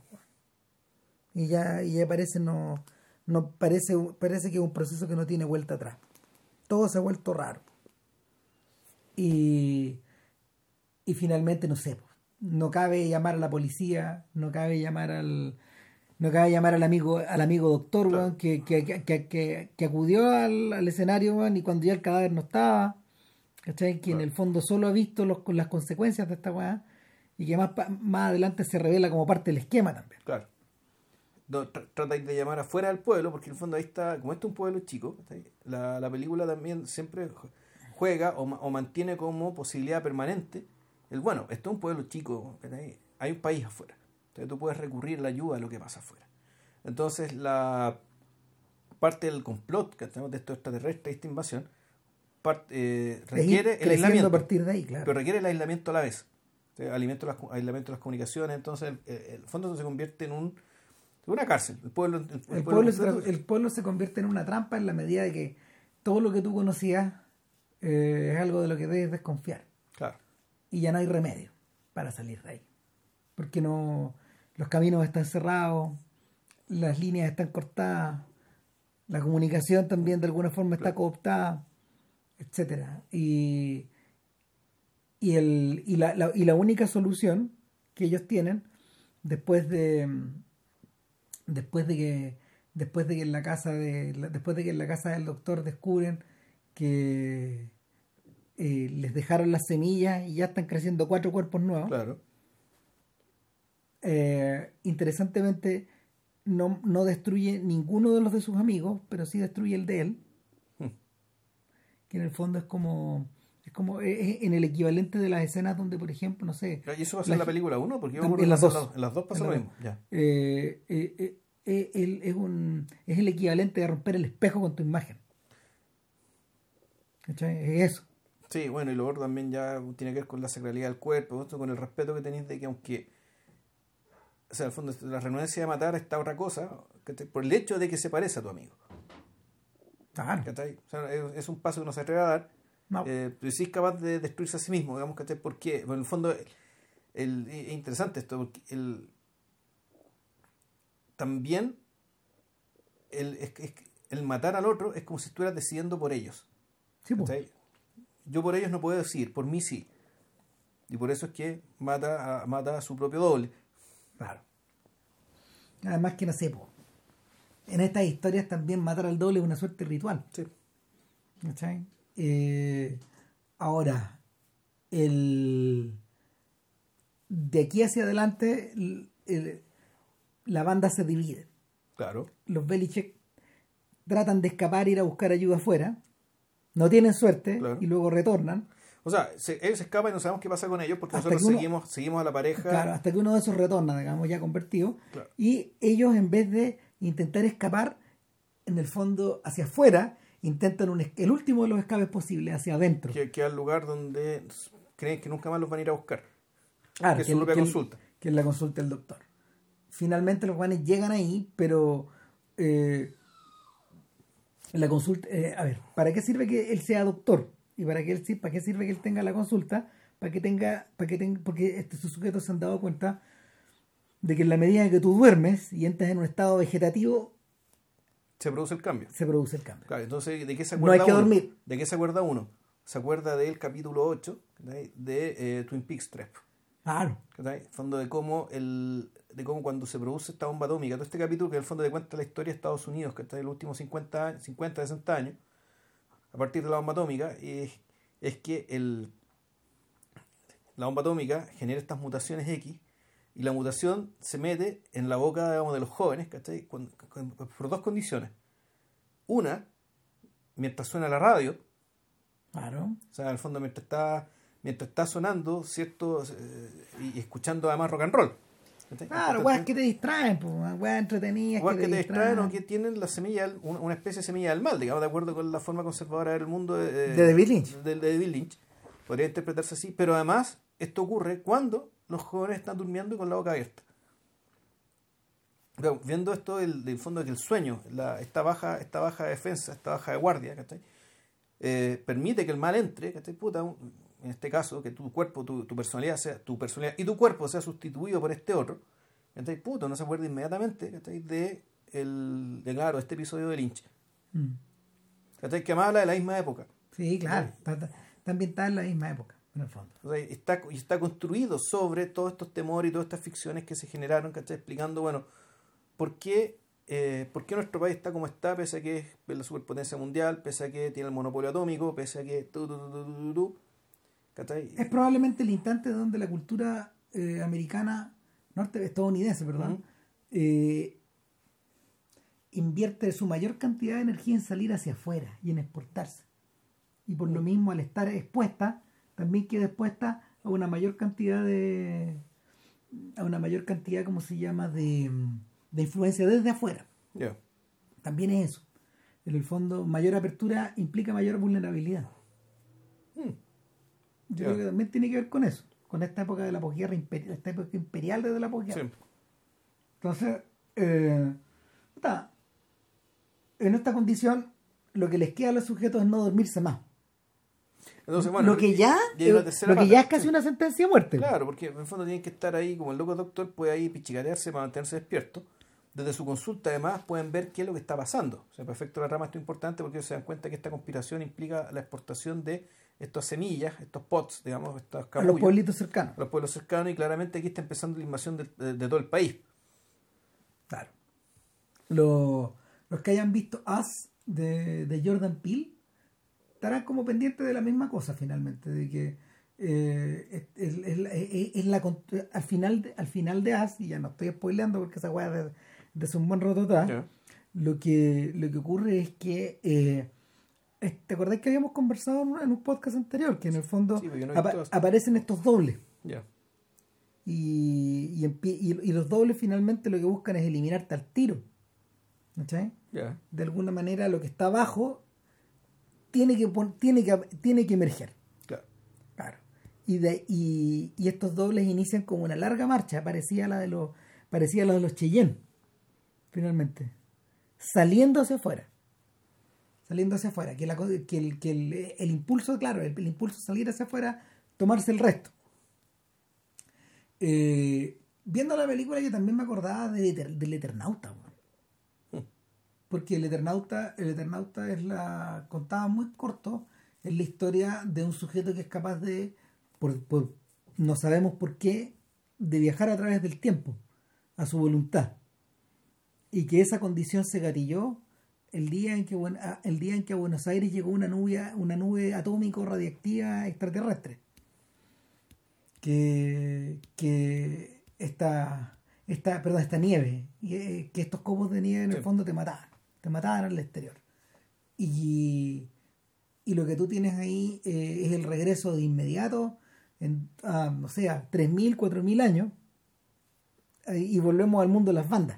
Y ya, y ya parece no, no parece, parece que es un proceso que no tiene vuelta atrás. Todo se ha vuelto raro. Y, y finalmente, no sé, no cabe llamar a la policía, no cabe llamar al no cabe llamar al amigo al amigo doctor que, que, que, que, acudió al, escenario y cuando ya el cadáver no estaba ¿cachai? que en el fondo solo ha visto los, las consecuencias de esta weá y que más, más adelante se revela como parte del esquema también claro tratáis de llamar afuera del pueblo porque en el fondo ahí está como este es un pueblo chico la, la película también siempre juega o, o mantiene como posibilidad permanente el bueno, esto es un pueblo chico, hay un país afuera. Entonces tú puedes recurrir a la ayuda a lo que pasa afuera. Entonces la parte del complot que tenemos de estos extraterrestres, esta invasión, eh, requiere el aislamiento. partir de ahí, claro. Pero requiere el aislamiento a la vez. Aislamiento, las, aislamiento de las comunicaciones. Entonces el, fondo se convierte en un, una cárcel. El pueblo, el, pueblo, se, el pueblo se convierte en una trampa en la medida de que todo lo que tú conocías eh, es algo de lo que debes desconfiar. Claro y ya no hay remedio para salir de ahí. Porque no los caminos están cerrados, las líneas están cortadas, la comunicación también de alguna forma está cooptada, etcétera. Y, y, el, y, la, y la única solución que ellos tienen después de después de que después de que en la casa de después de que en la casa del doctor descubren que eh, les dejaron las semillas y ya están creciendo cuatro cuerpos nuevos. Claro. Eh, interesantemente, no, no, destruye ninguno de los de sus amigos, pero sí destruye el de él. Hmm. Que en el fondo es como. Es como en el equivalente de las escenas donde, por ejemplo, no sé. ¿Y eso va a ser en la película 1? Porque yo en las dos. En las dos pasa lo mismo. Eh, es, un, es el equivalente de romper el espejo con tu imagen. ¿Cachai? Es eso. Sí, bueno, y luego también ya tiene que ver con la sacralidad del cuerpo, con el respeto que tenéis de que aunque, o sea, al fondo la renuencia de matar está otra cosa, por el hecho de que se parece a tu amigo. Claro. es, un paso que no se atreve a dar, eh, pero sí es capaz de destruirse a sí mismo, digamos, que ¿Por qué? en el fondo el, es interesante esto, porque el, también el, el matar al otro es como si estuvieras decidiendo por ellos. Sí, pues. Yo por ellos no puedo decir, por mí sí. Y por eso es que mata a, mata a su propio doble. Claro. Además que no sé, en estas historias también matar al doble es una suerte ritual. Sí. Eh, ahora, el, de aquí hacia adelante la banda se divide. Claro. Los Belichick tratan de escapar ir a buscar ayuda afuera no tienen suerte y luego retornan. O sea, ellos escapan y no sabemos qué pasa con ellos porque nosotros seguimos, seguimos a la pareja. Claro, hasta que uno de esos retorna, digamos, ya convertido. Y ellos, en vez de intentar escapar, en el fondo, hacia afuera, intentan un, el último de los escapes posibles, hacia adentro. Que, que al lugar donde creen que nunca más los van a ir a buscar. que es su propia consulta. que es la consulta del doctor. Finalmente los guanes llegan ahí, pero. Eh, la consulta, eh, a ver, ¿para qué sirve que él sea doctor? ¿Y para qué, él, para qué sirve que él tenga la consulta? Para que tenga, para que tenga, porque estos sujetos se han dado cuenta de que en la medida en que tú duermes y entras en un estado vegetativo, se produce el cambio. Se produce el cambio. Claro, entonces, ¿de qué se acuerda no hay que uno? dormir. ¿De qué se acuerda uno? Se acuerda del capítulo 8 de, eh, Twin Peaks 3. Claro. Fondo de cómo el, de cómo cuando se produce esta bomba atómica, todo este capítulo que en el fondo de cuenta la historia de Estados Unidos, que está en los últimos 50, 50 60 años, a partir de la bomba atómica, es, es que el, la bomba atómica genera estas mutaciones X y la mutación se mete en la boca digamos, de los jóvenes, ¿cachai? por dos condiciones. Una, mientras suena la radio. Claro. O sea, en el fondo mientras está, mientras está sonando, ¿cierto? Eh, y escuchando además rock and roll. Claro, weas que te distraen, weas entretenidas. Weas que, te distraen o que tienen la semilla, una especie de semilla del mal, digamos, de acuerdo con la forma conservadora del mundo de, de David Lynch. De, David Lynch. Podría interpretarse así, pero además esto ocurre cuando los jóvenes están durmiendo y con la boca abierta. Pero viendo esto del, del fondo de que el sueño, la, esta, baja, esta baja defensa, esta baja de guardia, ¿cachai? Eh, permite que el mal entre, ¿cachai? Puta, un- en este caso, que tu cuerpo, tu, tu personalidad sea, tu personalidad y tu cuerpo sea sustituido por este otro, ¿cachai? Puta, uno se acuerda inmediatamente, ¿cachai? De, el, de, claro, este episodio de Lynch, Mm. ¿cachai? Que más habla de la misma época. Sí, claro. Está, está- está ambientada en la misma época, en el fondo. O sea, está, y está construido sobre todos estos temores y todas estas ficciones que se generaron, ¿cachai? Explicando, bueno, por qué, eh, por qué nuestro país está como está, pese a que es la superpotencia mundial, pese a que tiene el monopolio atómico, pese a que... Tu, tu, tu. Es probablemente el instante donde la cultura eh, americana, norte, estadounidense, perdón, Ujú. eh, invierte su mayor cantidad de energía en salir hacia afuera y en exportarse. Y por lo mismo, al estar expuesta, también queda expuesta a una mayor cantidad de. a una mayor cantidad, ¿cómo se llama?, de, de influencia desde afuera. También es eso. En el fondo, mayor apertura implica mayor vulnerabilidad. Mm. Yo creo que también tiene que ver con eso, con esta época de la posguerra, imperi- esta época imperial desde la posguerra. Sí. Entonces, eh, puta, en esta condición, lo que les queda a los sujetos es no dormirse más. Entonces, bueno, lo que ya, lo que ya es casi una sentencia de muerte. Claro, porque en el fondo tienen que estar ahí, como el loco doctor puede ahí pichicarearse para mantenerse despierto. Desde su consulta, además, pueden ver qué es lo que está pasando. O sea, de la rama es importante porque ellos se dan cuenta que esta conspiración implica la exportación de estas semillas, estos pots, digamos, estos a los pueblitos cercanos. a los pueblos cercanos y claramente aquí está empezando la invasión de, de- de todo el país. Claro. Lo- los que hayan visto Us de, de Jordan Peele estarán como pendientes de la misma cosa finalmente, de que eh, es, es- es la- es- al final de, al final de Us, y ya no estoy spoileando porque esa weá de, de un buen atrás, Ya. lo que lo que ocurre es que eh, ¿te acordás que habíamos conversado en un, podcast anterior? Que en el fondo Sí, no apa- esto. aparecen estos dobles. Ya. Y, y, empie- y- y los dobles finalmente lo que buscan es eliminarte al tiro. ¿Cachai? Ya. De alguna manera lo que está abajo tiene que, tiene que, tiene que emerger. Claro. Claro. Y, de, y, y estos dobles inician como una larga marcha, parecía la de los, parecía la de los Cheyenne, finalmente. Saliendo hacia afuera. Saliendo hacia afuera. Que, la, que, el, que el, el impulso, claro, el, el impulso salir hacia afuera, tomarse el resto. Eh, viendo la película yo también me acordaba de, del Eternauta. Porque el Eternauta, el Eternauta es la contaba muy corto, es la historia de un sujeto que es capaz de, por, por- no sabemos por qué, de viajar a través del tiempo, a su voluntad, y que esa condición se gatilló el día en que Buen- a- el día en que a Buenos Aires llegó una nube, una nube atómico radiactiva extraterrestre. Que, que esta, esta, perdón, esta nieve, eh, que estos copos de nieve en el fondo te mataban, te mataban al exterior. Y, y lo que tú tienes ahí eh, es el regreso de inmediato, en, a, no sé, a 3.000, 4.000 años, eh, y volvemos al mundo de las bandas.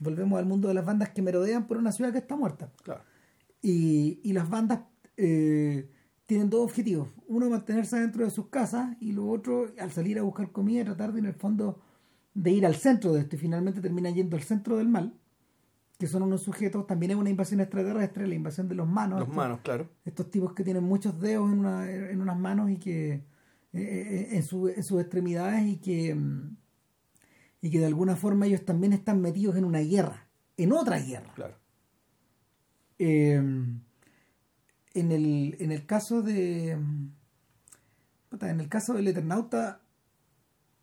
Volvemos al mundo de las bandas que merodean por una ciudad que está muerta. Claro. Y, y las bandas eh, tienen dos objetivos. Uno, mantenerse dentro de sus casas y lo otro, al salir a buscar comida, tratar de en el fondo de ir al centro de esto y finalmente terminan yendo al centro del mal, que son unos sujetos, también es una invasión extraterrestre, la invasión de los manos. Los estos- manos, claro. estos tipos que tienen muchos dedos en, una- en unas manos y que eh, eh, en, su- en sus extremidades y que mm, y que de alguna forma ellos también están metidos en una guerra, en otra guerra. Claro. Eh, en, el, en el caso de. puta, En el caso del Eternauta,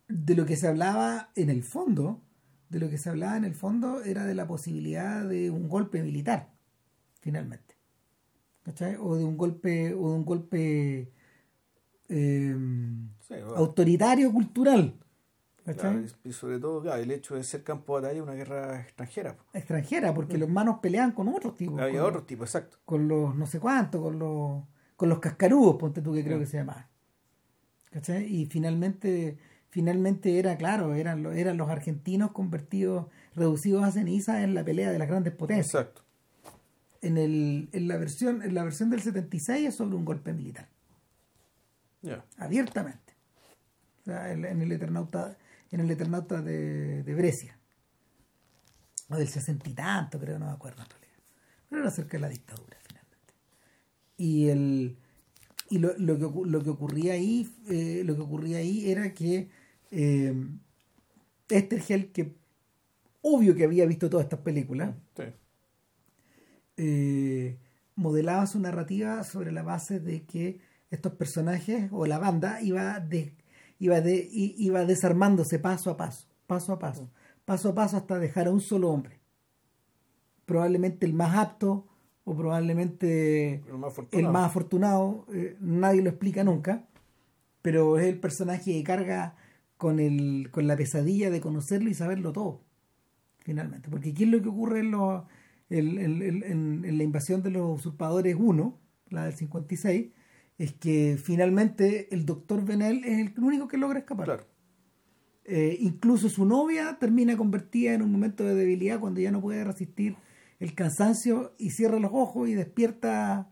de lo que se hablaba en el fondo, de lo que se hablaba en el fondo era de la posibilidad de un golpe militar, finalmente. ¿Cachai? O de un golpe, o de un golpe eh, Sí, bueno. autoritario cultural. ¿Cachai? Claro, y sobre todo, claro, el hecho de ser campo de batalla una guerra extranjera. Extranjera, porque los manos pelean con otros tipos. Había con- otro tipo, exacto. con los no sé cuántos, con los con los cascarudos, ponte tú que creo que se llama. ¿Cachai? Y finalmente, finalmente era claro, eran los, eran los argentinos convertidos, reducidos a cenizas en la pelea de las grandes potencias. Exacto. En el, en la versión, en la versión del 76 es sobre un golpe militar, Ya. abiertamente. en, el Eternauta, en el Eternauta de, de Brescia. O del sesenta y tanto, creo, no me acuerdo en realidad. Pero era acerca de la dictadura, finalmente. Y el y lo, lo, que, lo que ocurría ahí eh, lo que ocurría ahí era que eh, Esther que obvio que había visto todas estas películas eh, modelaba su narrativa sobre la base de que estos personajes o la banda iba de, iba de, iba desarmándose paso a paso, paso a paso, paso a paso hasta dejar a un solo hombre. Probablemente el más apto o probablemente el más afortunado, eh, nadie lo explica nunca, pero es el personaje que carga con, el, con la pesadilla de conocerlo y saberlo todo, finalmente. Porque ¿qué es lo que ocurre en, en, la invasión de los usurpadores 1, la del 56? Es que finalmente el doctor Benel es el único que logra escapar. Eh, incluso su novia termina convertida en un momento de debilidad cuando ya no puede resistir el cansancio y cierra los ojos y despierta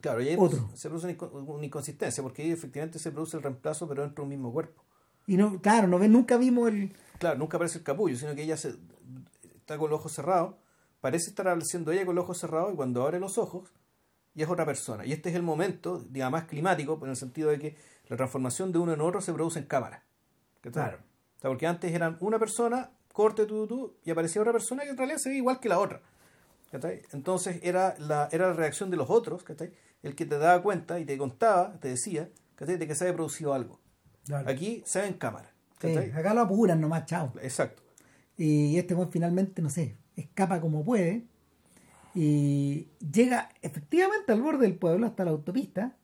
claro, y ahí otro. Se produce una inconsistencia porque ahí efectivamente se produce el reemplazo pero dentro de un mismo cuerpo. Y no, claro, no nunca vimos el... Claro, nunca aparece el capullo, sino que ella se, está con los ojos cerrados, parece estar haciendo ella con los ojos cerrados y cuando abre los ojos ya es otra persona. Y este es el momento, digamos, más climático, en el sentido de que la transformación de uno en otro se produce en cámara. Claro. O sea, porque antes eran una persona, corte, tú, tú, y aparecía otra persona que en realidad se ve igual que la otra. Entonces era la, era la reacción de los otros, el que te daba cuenta y te contaba, te decía, de que se había producido algo. Aquí se ve en cámara. acá lo apuran nomás, chao. Exacto. Y este buen finalmente, no sé, escapa como puede y llega efectivamente al borde del pueblo hasta la autopista.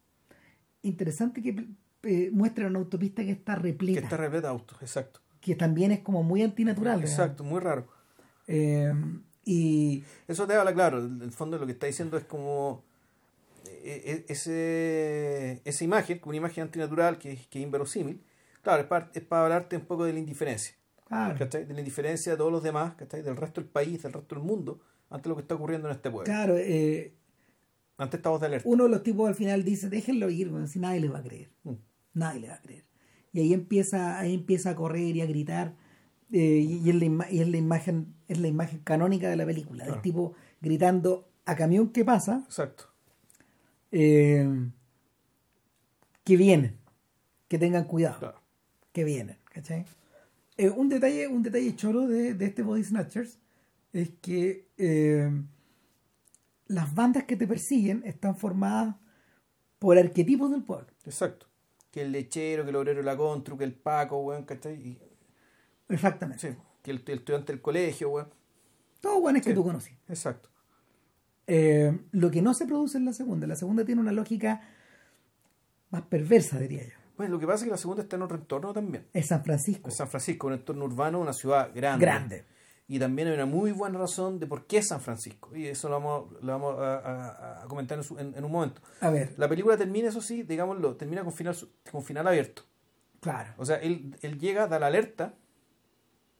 Interesante que eh, muestra una autopista que está repleta. Que está repleta de autos, exacto. Que también es como muy antinatural. Exacto, muy raro. Eh, y eso te habla claro, en el fondo lo que está diciendo es como ese, esa imagen, como una imagen antinatural que, que es inverosímil, claro, es para, es para hablarte un poco de la indiferencia. De la indiferencia de todos los demás, del resto del país, del resto del mundo, ante lo que está ocurriendo en este pueblo. Claro, eh, ante esta voz de alerta. Uno de los tipos al final dice, déjenlo ir, si nadie le va a creer. Mm. Nadie le va a creer. Y ahí empieza, ahí empieza a correr y a gritar eh, y, es la, y es la imagen es la imagen canónica de la película del tipo gritando a camión que pasa exacto eh, que vienen que tengan cuidado que vienen ¿cachai? Eh, un detalle un detalle choro de, de este Body Snatchers es que las bandas que te persiguen están formadas por arquetipos del pueblo exacto que el lechero que el obrero de la contru que el paco weón, ¿cachai? Exactamente. Sí, que el, estudiante del colegio, weón. Todo bueno es que tú conoces. Exacto. Eh, lo que no se produce en la segunda. La segunda tiene una lógica más perversa, diría yo. Bueno, lo que pasa es que la segunda está en otro entorno también. Es San Francisco. Es San Francisco, un entorno urbano, una ciudad grande. Grande. Y también hay una muy buena razón de por qué es San Francisco. Y eso lo vamos, lo vamos a, comentar en, un momento. A ver. La película termina, eso sí, digámoslo, termina con final, con final abierto. Claro. O sea, él, él llega, da la alerta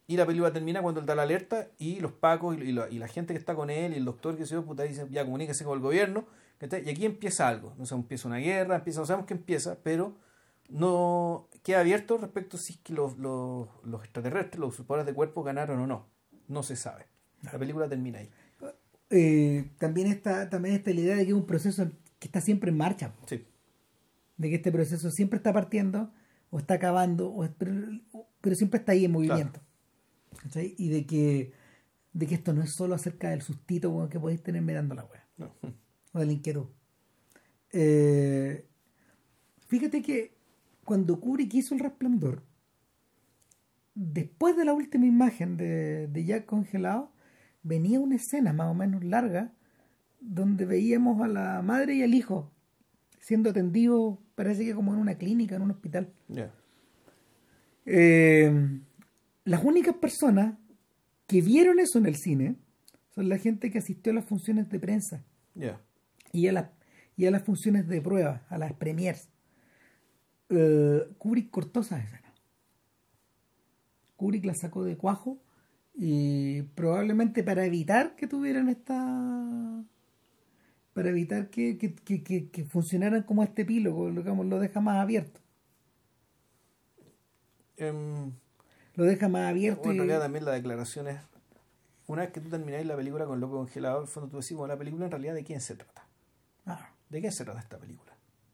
y la película termina cuando él da la alerta y los pacos y, la, gente que está con él y el doctor que se puta dice ya comuníquese con el gobierno. Y aquí empieza algo. No sé, empieza una guerra, empieza, no sabemos que empieza, pero no queda abierto respecto a si que los, los, extraterrestres, los usurpadores de cuerpo ganaron o no. No se sabe. La película termina ahí. Eh, también está también está la idea de que es un proceso que está siempre en marcha. Sí. De que este proceso siempre está partiendo o está acabando, o, pero, siempre está ahí en movimiento. Y de que, de que esto no es solo acerca del sustito que podéis tener mirando la wea. O de la inquietud. Eh, fíjate que cuando Kubrick hizo el resplandor, después de la última imagen de, de Jack congelado, venía una escena más o menos larga donde veíamos a la madre y al hijo siendo atendidos, parece que como en una clínica, en un hospital. Eh, las únicas personas que vieron eso en el cine son la gente que asistió a las funciones de prensa y, a las, y a las funciones de prueba, a las premiers. Uh, Kubrick cortó esa escena. Kubrick la sacó de cuajo y probablemente para evitar que tuvieran esta para evitar que, que, que, que funcionaran como este epílogo, digamos, lo deja más abierto. Em, lo deja más abierto. bueno, en y- realidad también la declaración es, una vez que tú termináis la película con Loco Congelado, al fondo tú decís, bueno, la película en realidad de quién se trata. Ah, ¿De quién se trata esta película?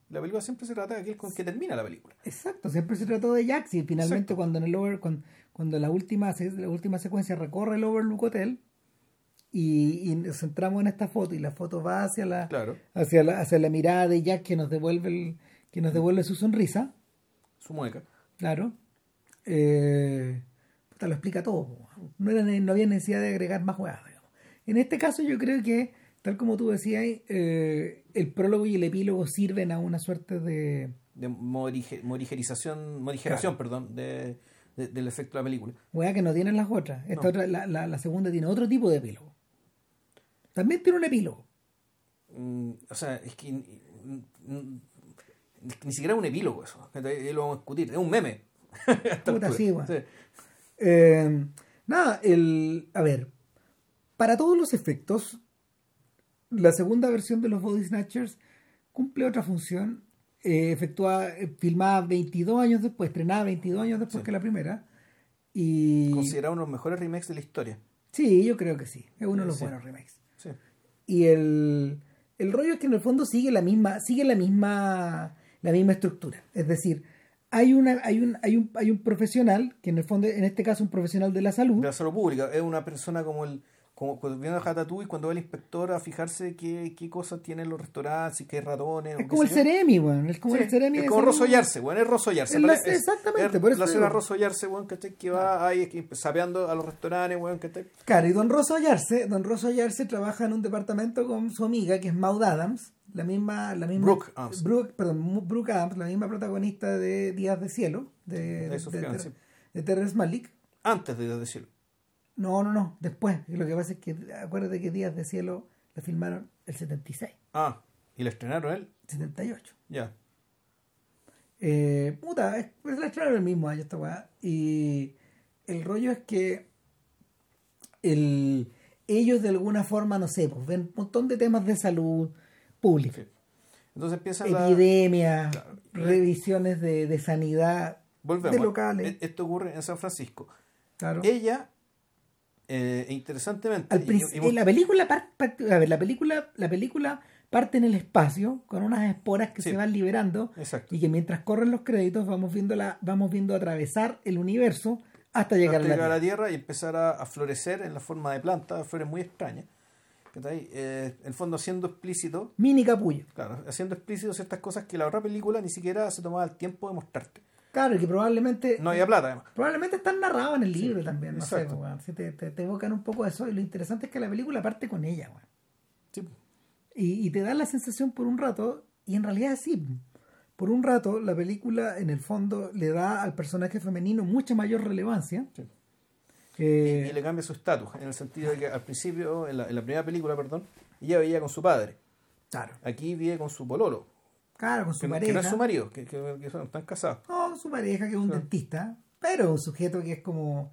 La película siempre se trata de aquel con que termina la película. exacto, siempre se trató de Jax y finalmente Exacto. cuando en el over, cuando, cuando la última la última secuencia recorre el Overlook Hotel y, y nos centramos en esta foto y la foto va hacia la Claro, hacia la, hacia la mirada de Jack que nos devuelve el- que nos devuelve su sonrisa, su mueca. claro. Eh, puta, lo explica todo. No, era, no había necesidad de agregar más jugadas. En este caso yo creo que, tal como tú decías, eh, el prólogo y el epílogo sirven a una suerte de... de morige- morigerización, morigeración, perdón, de, de- del efecto de la película. Weá que no tienen las otras. Esta No. otra, la, la, la segunda tiene otro tipo de epílogo. También tiene un epílogo. Mm, o sea, es que mm, mm, ni siquiera es un epílogo eso, lo vamos a discutir, es un meme. Puta, sí. Eh, nada, el. A ver. Para todos los efectos, la segunda versión de los Body Snatchers cumple otra función. eh, efectuada, eh, filmada 22 años después, estrenada 22 años después Sí. que la primera. Y. Considerado uno de los mejores remakes de la historia. Sí, yo creo que sí. Es uno de los Sí. buenos remakes. Sí. Y el, el rollo es que en el fondo sigue la misma, sigue la misma, la misma estructura. Es decir, hay una, hay un, hay un, hay un profesional, que en el fondo, en este caso un profesional de la salud, De la salud pública, es una persona como el como cuando viene a Ratatouille cuando va el inspector a fijarse qué, qué cosas tienen los restaurantes, si qué ratones. es como el. Ceremi, weón. Es como Sí, el Ceremi. es como. Rosollarse, bueno, es Rosollarse. Exactamente, es por eso la señora. Rosollarse, weón, ¿cachai? Que va ahí que- sapeando a los restaurantes, weón, ¿cachai? Claro, y don Rosso Ayarse, don Rosso Ayarse trabaja en un departamento con su amiga, que es Maud Adams, la misma, la misma Brooke Adams. Brooke, perdón, Brooke Adams, la misma protagonista de Días de Cielo, de, De de, sí. de Terrence Malick. Antes de decirlo. No, no, no, después. Lo que pasa es que acuérdate que Días de Cielo la filmaron el 76, Ah, y la estrenaron él. 78. Ya. Eh, puta, es, es la estrenaron el mismo año esta weá. Y el rollo es que el, ellos de alguna forma, no sé, pues ven un montón de temas de salud pública. Sí. Entonces empieza la. Epidemias, Claro. revisiones de, de sanidad Volvemos. de locales. E- Esto ocurre en San Francisco. claro. Ella, eh, interesantemente. Al y- princi- y- y- en la película a ver, la película la película parte en el espacio con unas esporas que Sí. se van liberando Exacto. y que mientras corren los créditos vamos viendo la vamos viendo atravesar el universo hasta llegar hasta a la llegar a la Tierra. y empezar a, a florecer en la forma de planta, flores muy extrañas. Eh, en el fondo haciendo explícito, Mini capullo. claro, haciendo explícito ciertas cosas que la otra película ni siquiera se tomaba el tiempo de mostrarte. Claro, y que probablemente No había plata además. probablemente están narrados en el libro también, no sé, exacto. pues, weón. Si te, te, te evocan un poco eso y lo interesante es que la película parte con ella, weón. Sí. Y, y te da la sensación por un rato, y en realidad sí, por un rato la película en el fondo le da al personaje femenino mucha mayor relevancia. Sí. Eh, y le cambia su estatus, en el sentido de que al principio, en la, en la primera película, perdón, ella vivía con su padre. claro, Aquí vive con su pololo, claro, con su que, no- que pareja. no es su marido, que, que- que son- están casados. No, su pareja que es un dentista, pero un sujeto que es como,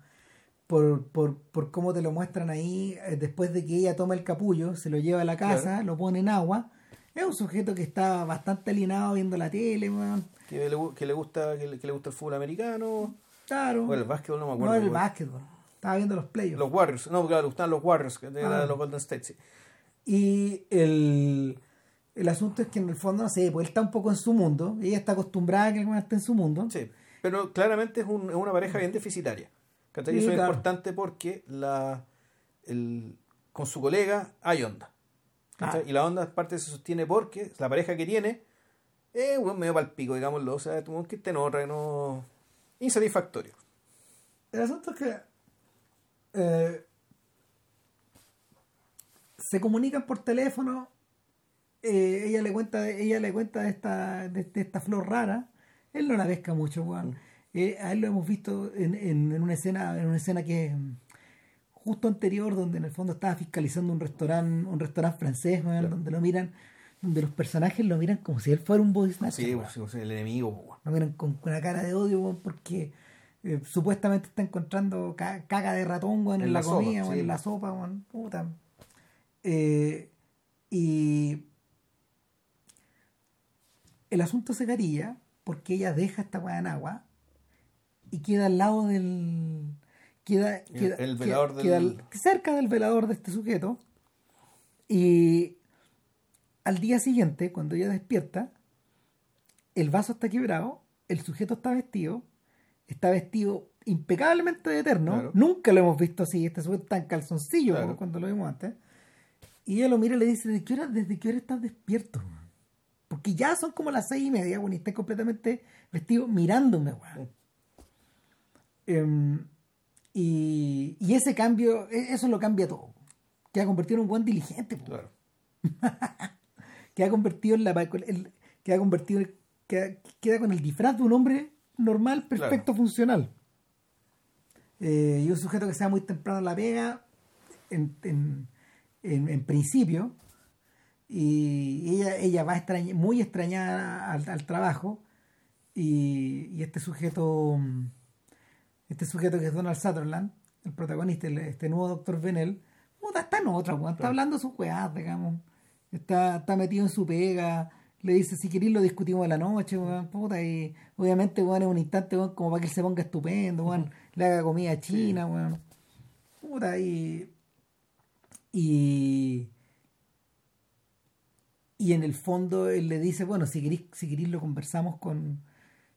por, por, por cómo te lo muestran ahí, eh, después de que ella toma el capullo, se lo lleva a la casa, Claro. lo pone en agua, es un sujeto que está bastante alienado viendo la tele. Que le, que le gusta que le, que le gusta el fútbol americano Claro. o el básquetbol, no me no acuerdo. era el básquetbol, estaba viendo los playoffs. Los Warriors, no, claro, le gustan los Warriors, que de Ah. los Golden State, sí. Y el, el asunto es que en el fondo, no sé, pues él está un poco en su mundo, ella está acostumbrada a que esté en su mundo. Sí, pero claramente es, un- es una pareja bien deficitaria. ¿cachai? Y Sí, Eso claro. es importante porque la, el, con su colega hay onda. Ah. Y la onda parte se sostiene porque la pareja que tiene es un medio palpico, digámoslo. O sea, como que esté en otra, que no. insatisfactorio. El asunto es que eh, se comunican por teléfono. eh, ella le cuenta, ella le cuenta de esta, de, de esta flor rara. Él no la pesca mucho, weón. Eh, a él lo hemos visto en, en, en una escena, en una escena que mm, justo anterior, donde en el fondo estaba fiscalizando un restaurante, un restaurante francés, weón, Claro. donde lo miran, donde los personajes lo miran como si él fuera un body snatcher, Sí, pues, el enemigo. weón. Lo miran con una cara de odio, weón, porque eh, supuestamente está encontrando ca- caga de ratón, en, En la, la sopa, comida, weón, sí. en la sopa, weón, puta. Eh, y el asunto se carilla porque ella deja esta weá en agua y queda al lado del. Queda, El- queda- el queda- velador del- queda cerca del velador de este sujeto. Y al día siguiente, cuando ella despierta, el vaso está quebrado, el sujeto está vestido, está vestido impecablemente de eterno. Claro. Nunca lo hemos visto así, este sujeto está en calzoncillo Claro. como cuando lo vimos antes. Y ella lo mira y le dice, ¿desde qué hora, desde qué hora estás despierto? weón?" Porque ya son como las seis y media, bueno, y está completamente vestido mirándome, weón. Em, y, y ese cambio, e- eso lo cambia todo. Queda convertido en un buen diligente. Claro. queda convertido en la el- queda convertido en- queda, queda con el disfraz de un hombre normal, perfecto, funcional. Eh, y un sujeto que sea muy temprano en la pega, en, en, en- en principio, y ella, ella va extraña- muy extrañada al, al trabajo, y, y este sujeto, este sujeto que es Donald Sutherland, el protagonista, el- este nuevo doctor Venel, está en otra, está hablando sus weás, digamos, está, está metido en su pega, le dice, si queréis lo discutimos en la noche, weón, puta, y obviamente, weón, en un instante, weón, como para que él se ponga estupendo, weón, le haga comida china, weón, puta, y, y, y en el fondo él le dice, bueno, si queréis, si queréis lo conversamos con,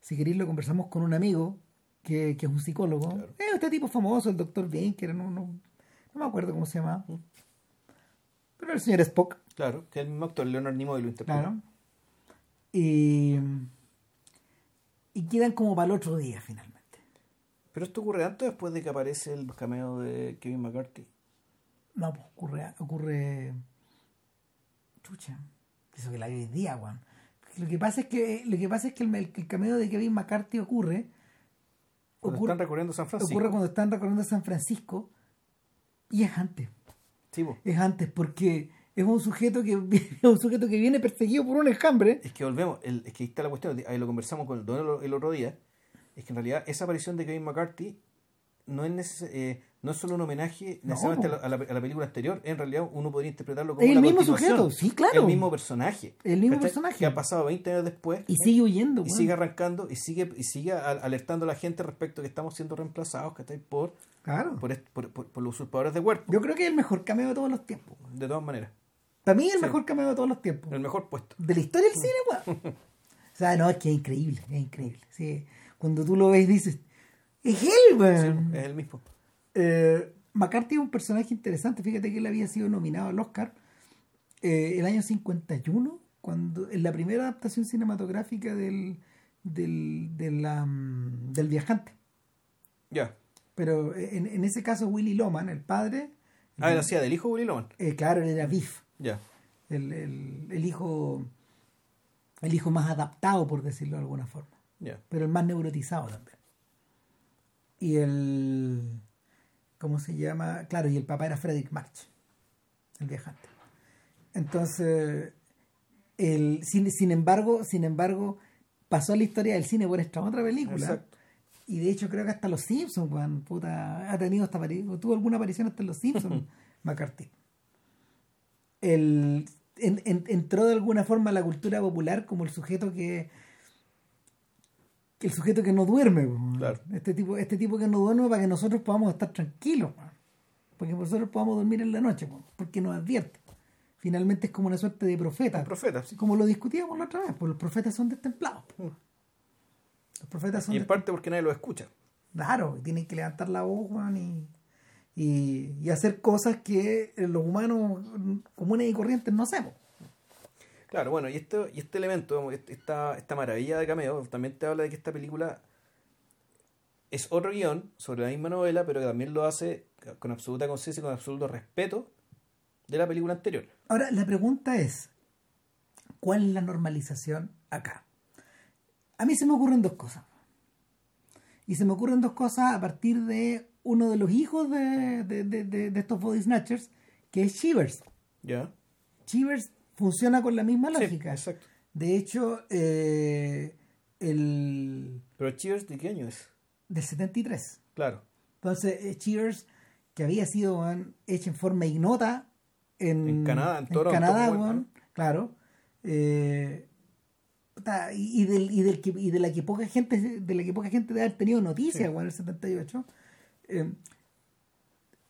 si queréis lo conversamos con un amigo que, que es un psicólogo, Claro. es este tipo famoso, el doctor Binker, no, no, no me acuerdo cómo se llama, pero el señor Spock, Claro, que el mismo actor, Leonard Nimoy, lo interpreta. claro, y, y quedan como para el otro día finalmente. Pero esto ocurre antes o después de que aparece el cameo de Kevin McCarthy. No, pues ocurre, ocurre. Chucha. Eso que la vi hoy día, weón. Lo que pasa es que, lo que pasa es que el, el cameo de Kevin McCarthy ocurre. Cuando ocurre, están recorriendo San Francisco. ocurre cuando están recorriendo San Francisco. Y es antes. Sí. Es antes, porque es un sujeto que es un sujeto que viene perseguido por un enjambre. Es que volvemos, el- es que ahí está la cuestión, ahí lo conversamos con el Don el, otro día, es que en realidad esa aparición de Kevin McCarthy no es neces- eh, no es solo un homenaje No, necesariamente a, la, a la- a la película anterior, en realidad uno podría interpretarlo como el una mismo sujeto, sí, claro. El mismo personaje. El mismo personaje. Que ha pasado 20 años después Y sigue huyendo, y sigue arrancando y sigue y sigue al- alertando a la gente respecto a que estamos siendo reemplazados ¿cachai? por, Claro. por, por, por- por los usurpadores de cuerpo, Yo creo que es el mejor cameo de todos los tiempos. de todas maneras. Para mí es el Sí. mejor cameo de todos los tiempos. El mejor puesto. de la historia del cine, weón. O sea, no, es que es increíble, es increíble. Sí. Cuando tú lo ves dices, es él, weón. Es el mismo. Eh, McCarthy es un personaje interesante. Fíjate que él había sido nominado al Oscar eh, el año 51, cuando, en la primera adaptación cinematográfica del, del, mm, del viajante. Ya. Pero en, en ese caso, Willy Loman, el padre, Ah, él hacía del hijo Willy Loman. eh, claro, él era Biff. El, el, el hijo el hijo más adaptado por decirlo de alguna forma. Pero el más neurotizado también. Y el ¿cómo se llama? claro y el papá era Frederick March el viajante. Entonces el, sin, sin embargo sin embargo pasó a la historia del cine por esta otra película. Exacto. y de hecho creo que hasta los Simpsons puta, ha tenido esta apari- tuvo alguna aparición hasta en los Simpsons McCarthy el, en- en- entró de alguna forma a la cultura popular como el sujeto que, el sujeto que no duerme. Claro. este tipo este tipo que no duerme para que nosotros podamos estar tranquilos porque nosotros podamos dormir en la noche porque nos advierte finalmente es como una suerte de profeta Un profeta, sí. como lo discutíamos la otra vez pues los profetas son destemplados los profetas son Y en parte porque nadie lo escucha. Claro, tienen que levantar la voz, y, y, y hacer cosas que los humanos comunes y corrientes no hacemos. Claro, bueno, y esto, y este elemento, esta, esta maravilla de cameo, también te habla de que esta película es otro guion sobre la misma novela, pero que también lo hace con absoluta conciencia y con absoluto respeto de la película anterior. Ahora, la pregunta es, ¿cuál es la normalización acá? A mí se me ocurren dos cosas. Y se me ocurren dos cosas a partir de uno de los hijos de, de, de- de- estos body snatchers, que es Shivers. ¿Ya? Shivers funciona con la misma Sí, lógica. exacto. De hecho, eh, el Pero Cheers, ¿de qué año es? del 73. Claro. Entonces, eh, Cheers, que había sido hecha en forma ignota en, En Canadá, en Toronto, Canadá, como, weón, ¿no? claro. eh, y, del, y, del que, y de la que poca gente de la que poca gente debe haber tenido noticias Sí. en el 78 eh,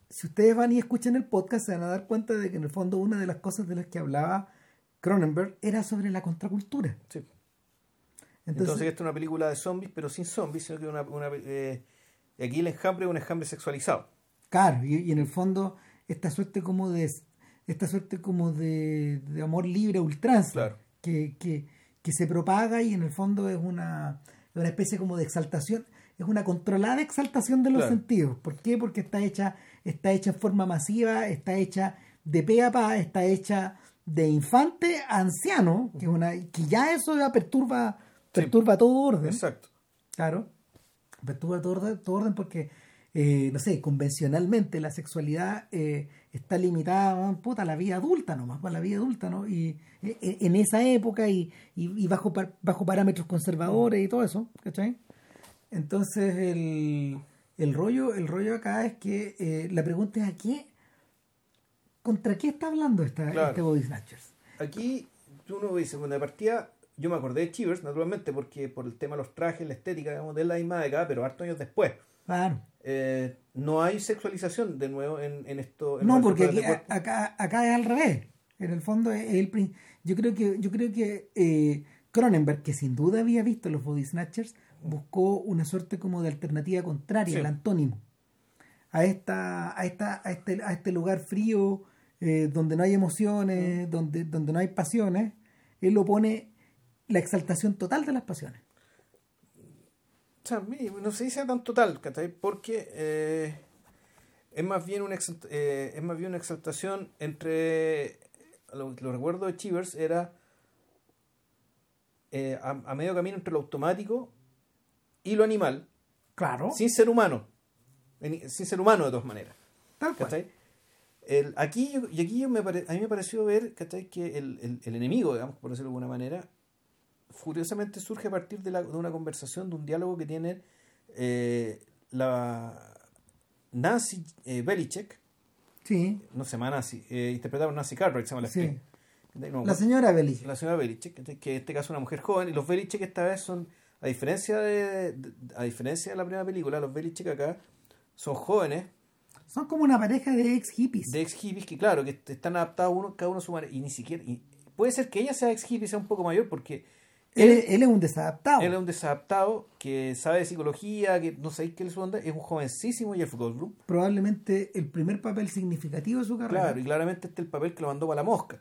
si ustedes van y escuchan el podcast se van a dar cuenta de que en el fondo una de las cosas de las que hablaba Cronenberg era sobre la contracultura Sí. entonces, Entonces, esta es una película de zombies, pero sin zombies, sino que una, una eh, aquí el enjambre es un enjambre sexualizado. claro y, y en el fondo esta suerte como de esta suerte como de, de amor libre ultranza Claro. que, que, que se propaga y en el fondo es una, una especie como de exaltación, es una controlada exaltación de los Claro. sentidos. ¿Por qué? Porque está hecha, está hecha en forma masiva, está hecha de pe a pa, está hecha de infante a anciano, que es una, que ya eso ya perturba, Sí. perturba todo orden. Exacto. Claro. Perturba todo orden, todo orden porque, eh, no sé, convencionalmente la sexualidad eh, está limitada puta, a la vida adulta nomás, a la vida adulta, ¿no? Y eh, en esa época y, y, y bajo, bajo parámetros conservadores y todo eso, ¿cachai? Entonces el, el rollo, el rollo acá es que eh, la pregunta es a qué, contra qué está hablando esta, Claro. este Body Snatchers. Aquí uno dice, bueno, de partida, yo me acordé de Chivers, naturalmente, porque por el tema de los trajes, la estética, digamos, de la misma década, pero hartos años después. Claro. Eh, no hay sexualización de nuevo en, en esto. en No, porque aquí- acá, acá es al revés. En el fondo es el yo creo que yo creo que eh, Cronenberg, que sin duda había visto los body snatchers, buscó una suerte como de alternativa contraria, Sí. el antónimo, a esta a esta a este a este lugar frío eh, donde no hay emociones, Mm. donde donde no hay pasiones, él lo pone la exaltación total de las pasiones. O sea, no se dice tan total. Porque eh, es más bien una eh, es más bien una exaltación entre lo, lo recuerdo de Chivers era eh, a, a medio camino entre lo automático y lo animal, Claro. sin ser humano, sin ser humano de todas maneras. tal cual. El, aquí yo- y aquí yo me pare- a mí me pareció ver ¿cachai? que el, el- el enemigo, digamos, por decirlo de alguna manera, furiosamente surge a partir de, la- de una conversación, de un diálogo que tiene eh, la Nancy eh, Belichick, Sí. no se llama Nancy, eh, interpretada por Nancy Cartwright, se llama la Sí. La señora Belly. la señora Belichick, que en este caso es una mujer joven, y los Belichick esta vez son, a diferencia de, de- a diferencia de la primera película, los Belichick acá son jóvenes, Son como una pareja de ex hippies. de ex hippies que claro que están adaptados uno cada uno a su manera y ni siquiera y puede ser que ella sea ex hippie sea un poco mayor porque él, él, él es un desadaptado. él es un desadaptado que sabe de psicología que no sé qué es su onda es un jovencísimo Jeff Goldblum probablemente el primer papel significativo de su carrera. claro y claramente este es el papel que lo mandó para la mosca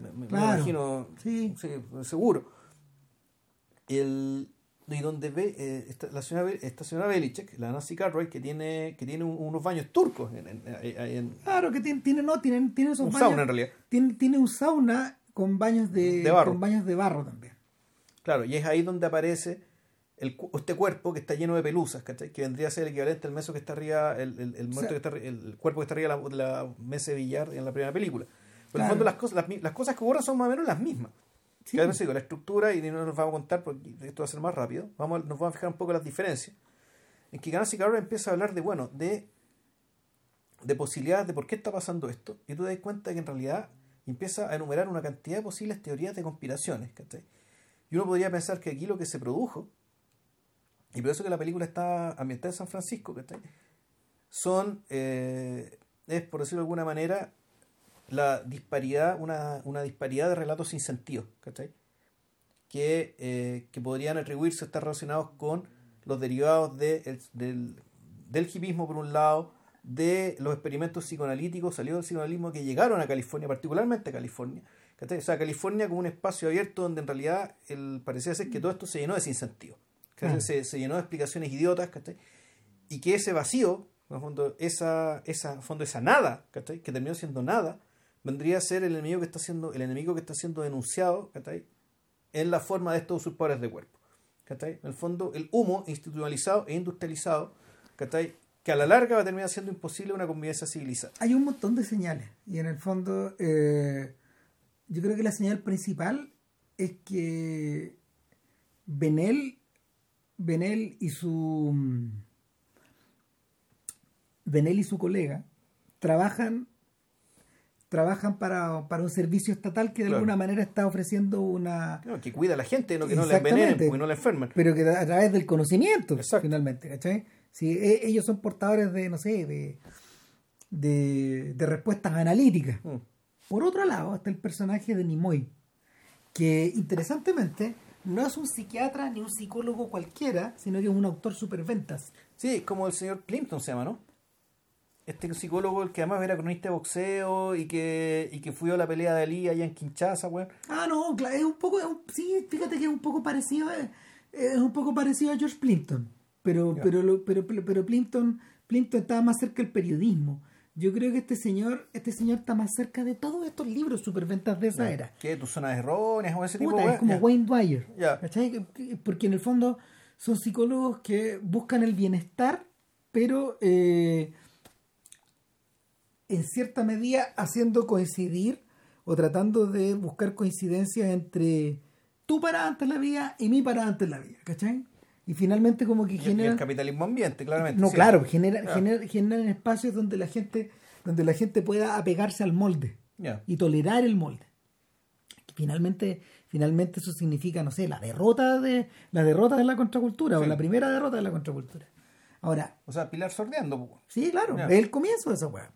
me, me- me Claro. imagino Sí. sí, seguro el y donde ve eh, esta, la señora esta señora Belichick la Nancy Cartwright que tiene que tiene un- unos baños turcos en, en- en- Claro que tiene, tiene no, tiene, tiene esos un baños- sauna en realidad Tiene, tiene un sauna con baños de, De barro. con baños de barro también. Claro, y es ahí donde aparece el, este cuerpo que está lleno de pelusas, ¿cachai? Que vendría a ser el equivalente al meso que está arriba, el, el, el muerto sea- que está el, cuerpo que está arriba de la, la mesa de billar en la primera película. Pero en el fondo las cosas, las, cosas que ocurren son más o menos las mismas. Sí. Además digo, la estructura, y no nos vamos a contar porque esto va a ser más rápido, vamos nos vamos a fijar un poco las diferencias. En que Nancy Carver empieza a hablar de, bueno, de, de posibilidades de por qué está pasando esto, y tú te das cuenta que en realidad empieza a enumerar una cantidad de posibles teorías de conspiraciones, ¿cachai? Y uno podría pensar que aquí lo que se produjo, y por eso que la película está ambientada en San Francisco, ¿cachai? Son, eh, es por decirlo de alguna manera, la disparidad, una, una disparidad de relatos sin sentido, ¿cachai? Que, eh, que podrían atribuirse a estar relacionados con los derivados de el- del, del hipismo, por un lado, de los experimentos psicoanalíticos salidos del psicoanalismo que llegaron a California, particularmente a California. ¿cachai? O sea, California como un espacio abierto donde en realidad el, parecía ser que todo esto se llenó de sinsentido. Claro. Se, se llenó de explicaciones idiotas, ¿cachai? Y que ese vacío, en el fondo, esa, esa, fondo, esa nada, ¿cachai? Que terminó siendo nada, vendría a ser el enemigo que está siendo, el enemigo que está siendo denunciado, ¿cachai? En la forma de estos usurpadores de cuerpo. ¿cachai? En el fondo, el humo institucionalizado e industrializado, ¿cachai? Que a la larga va a terminar siendo imposible una convivencia civilizada. Hay un montón de señales. Y en el fondo, eh, yo creo que la señal principal es que Benel, Benel y su Benel y su colega trabajan trabajan para, para un servicio estatal que de Claro. alguna manera está ofreciendo una... Que cuida a la gente, no que no la envenenen, porque no la enferman. Pero que a través del conocimiento, Exacto. finalmente, ¿cachai? Si e- ellos son portadores de, no sé, de, de, de respuestas analíticas. Mm. Por otro lado, está el personaje de Nimoy, que interesantemente no es un psiquiatra ni un psicólogo cualquiera, sino que es un autor superventas. Sí, como el señor Clinton se llama, ¿no? Este psicólogo, el que además era cronista de boxeo y que, y que fue a la pelea de Ali allá en Kinshasa, weón. Ah, no, claro, es un poco, es un- sí, fíjate que es un poco parecido, a- es un poco parecido a George Plimpton, pero, Ya. pero, lo- pero, pero, pero Plimpton, Plimpton estaba más cerca del periodismo. Yo creo que este señor, este señor está más cerca de todos estos libros superventas de esa era. ¿Qué? ¿Tus zonas erróneas o ese tipo de es como? Ya. Wayne Dwyer. ¿cachai? Que- que- Porque en el fondo son psicólogos que buscan el bienestar, pero eh, en cierta medida haciendo coincidir o tratando de buscar coincidencias entre tu parada ante la vida y mi parada ante la vida, ¿cachai? Y finalmente como que Y el- capitalismo ambiente, claramente. No, sí. claro, genera, Ya. genera- generan espacios donde la gente donde la gente pueda apegarse al molde Ya. y tolerar el molde. Finalmente, finalmente eso significa, no sé, la derrota de la derrota de la contracultura o la primera derrota de la contracultura. Ahora, O sea, Pilar sordeando, pues. sí, claro, Ya. es el comienzo de esa weá.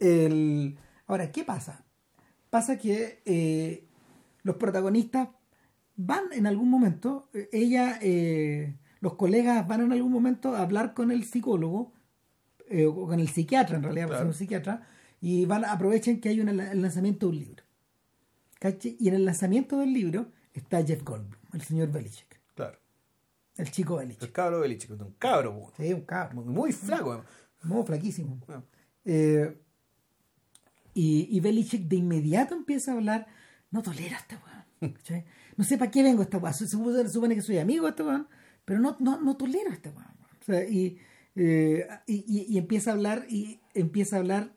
El... Ahora, ¿qué pasa? Pasa que eh, los protagonistas van en algún momento, eh, ella, eh, los colegas van en algún momento a hablar con el psicólogo, eh, o con el psiquiatra en realidad, Claro. es un psiquiatra, y van aprovechan que hay una- el lanzamiento de un libro. ¿Cachai? Y en el lanzamiento del libro está Jeff Goldblum, el señor Belichick, Claro. el chico Belichick. El cabro Belichick, un cabro, pues. Sí, un cabrón. Muy, flaco. Muy flaquísimo. Bueno, Eh, y, y Belichick de inmediato empieza a hablar, no tolero a este weón. ¿cachai? No sé para qué vengo a esta weón. Se supone, se supone que soy amigo de este weón, pero no, no, no tolero a este weón. O sea, y, eh, y, y- empieza a hablar, y empieza a hablar,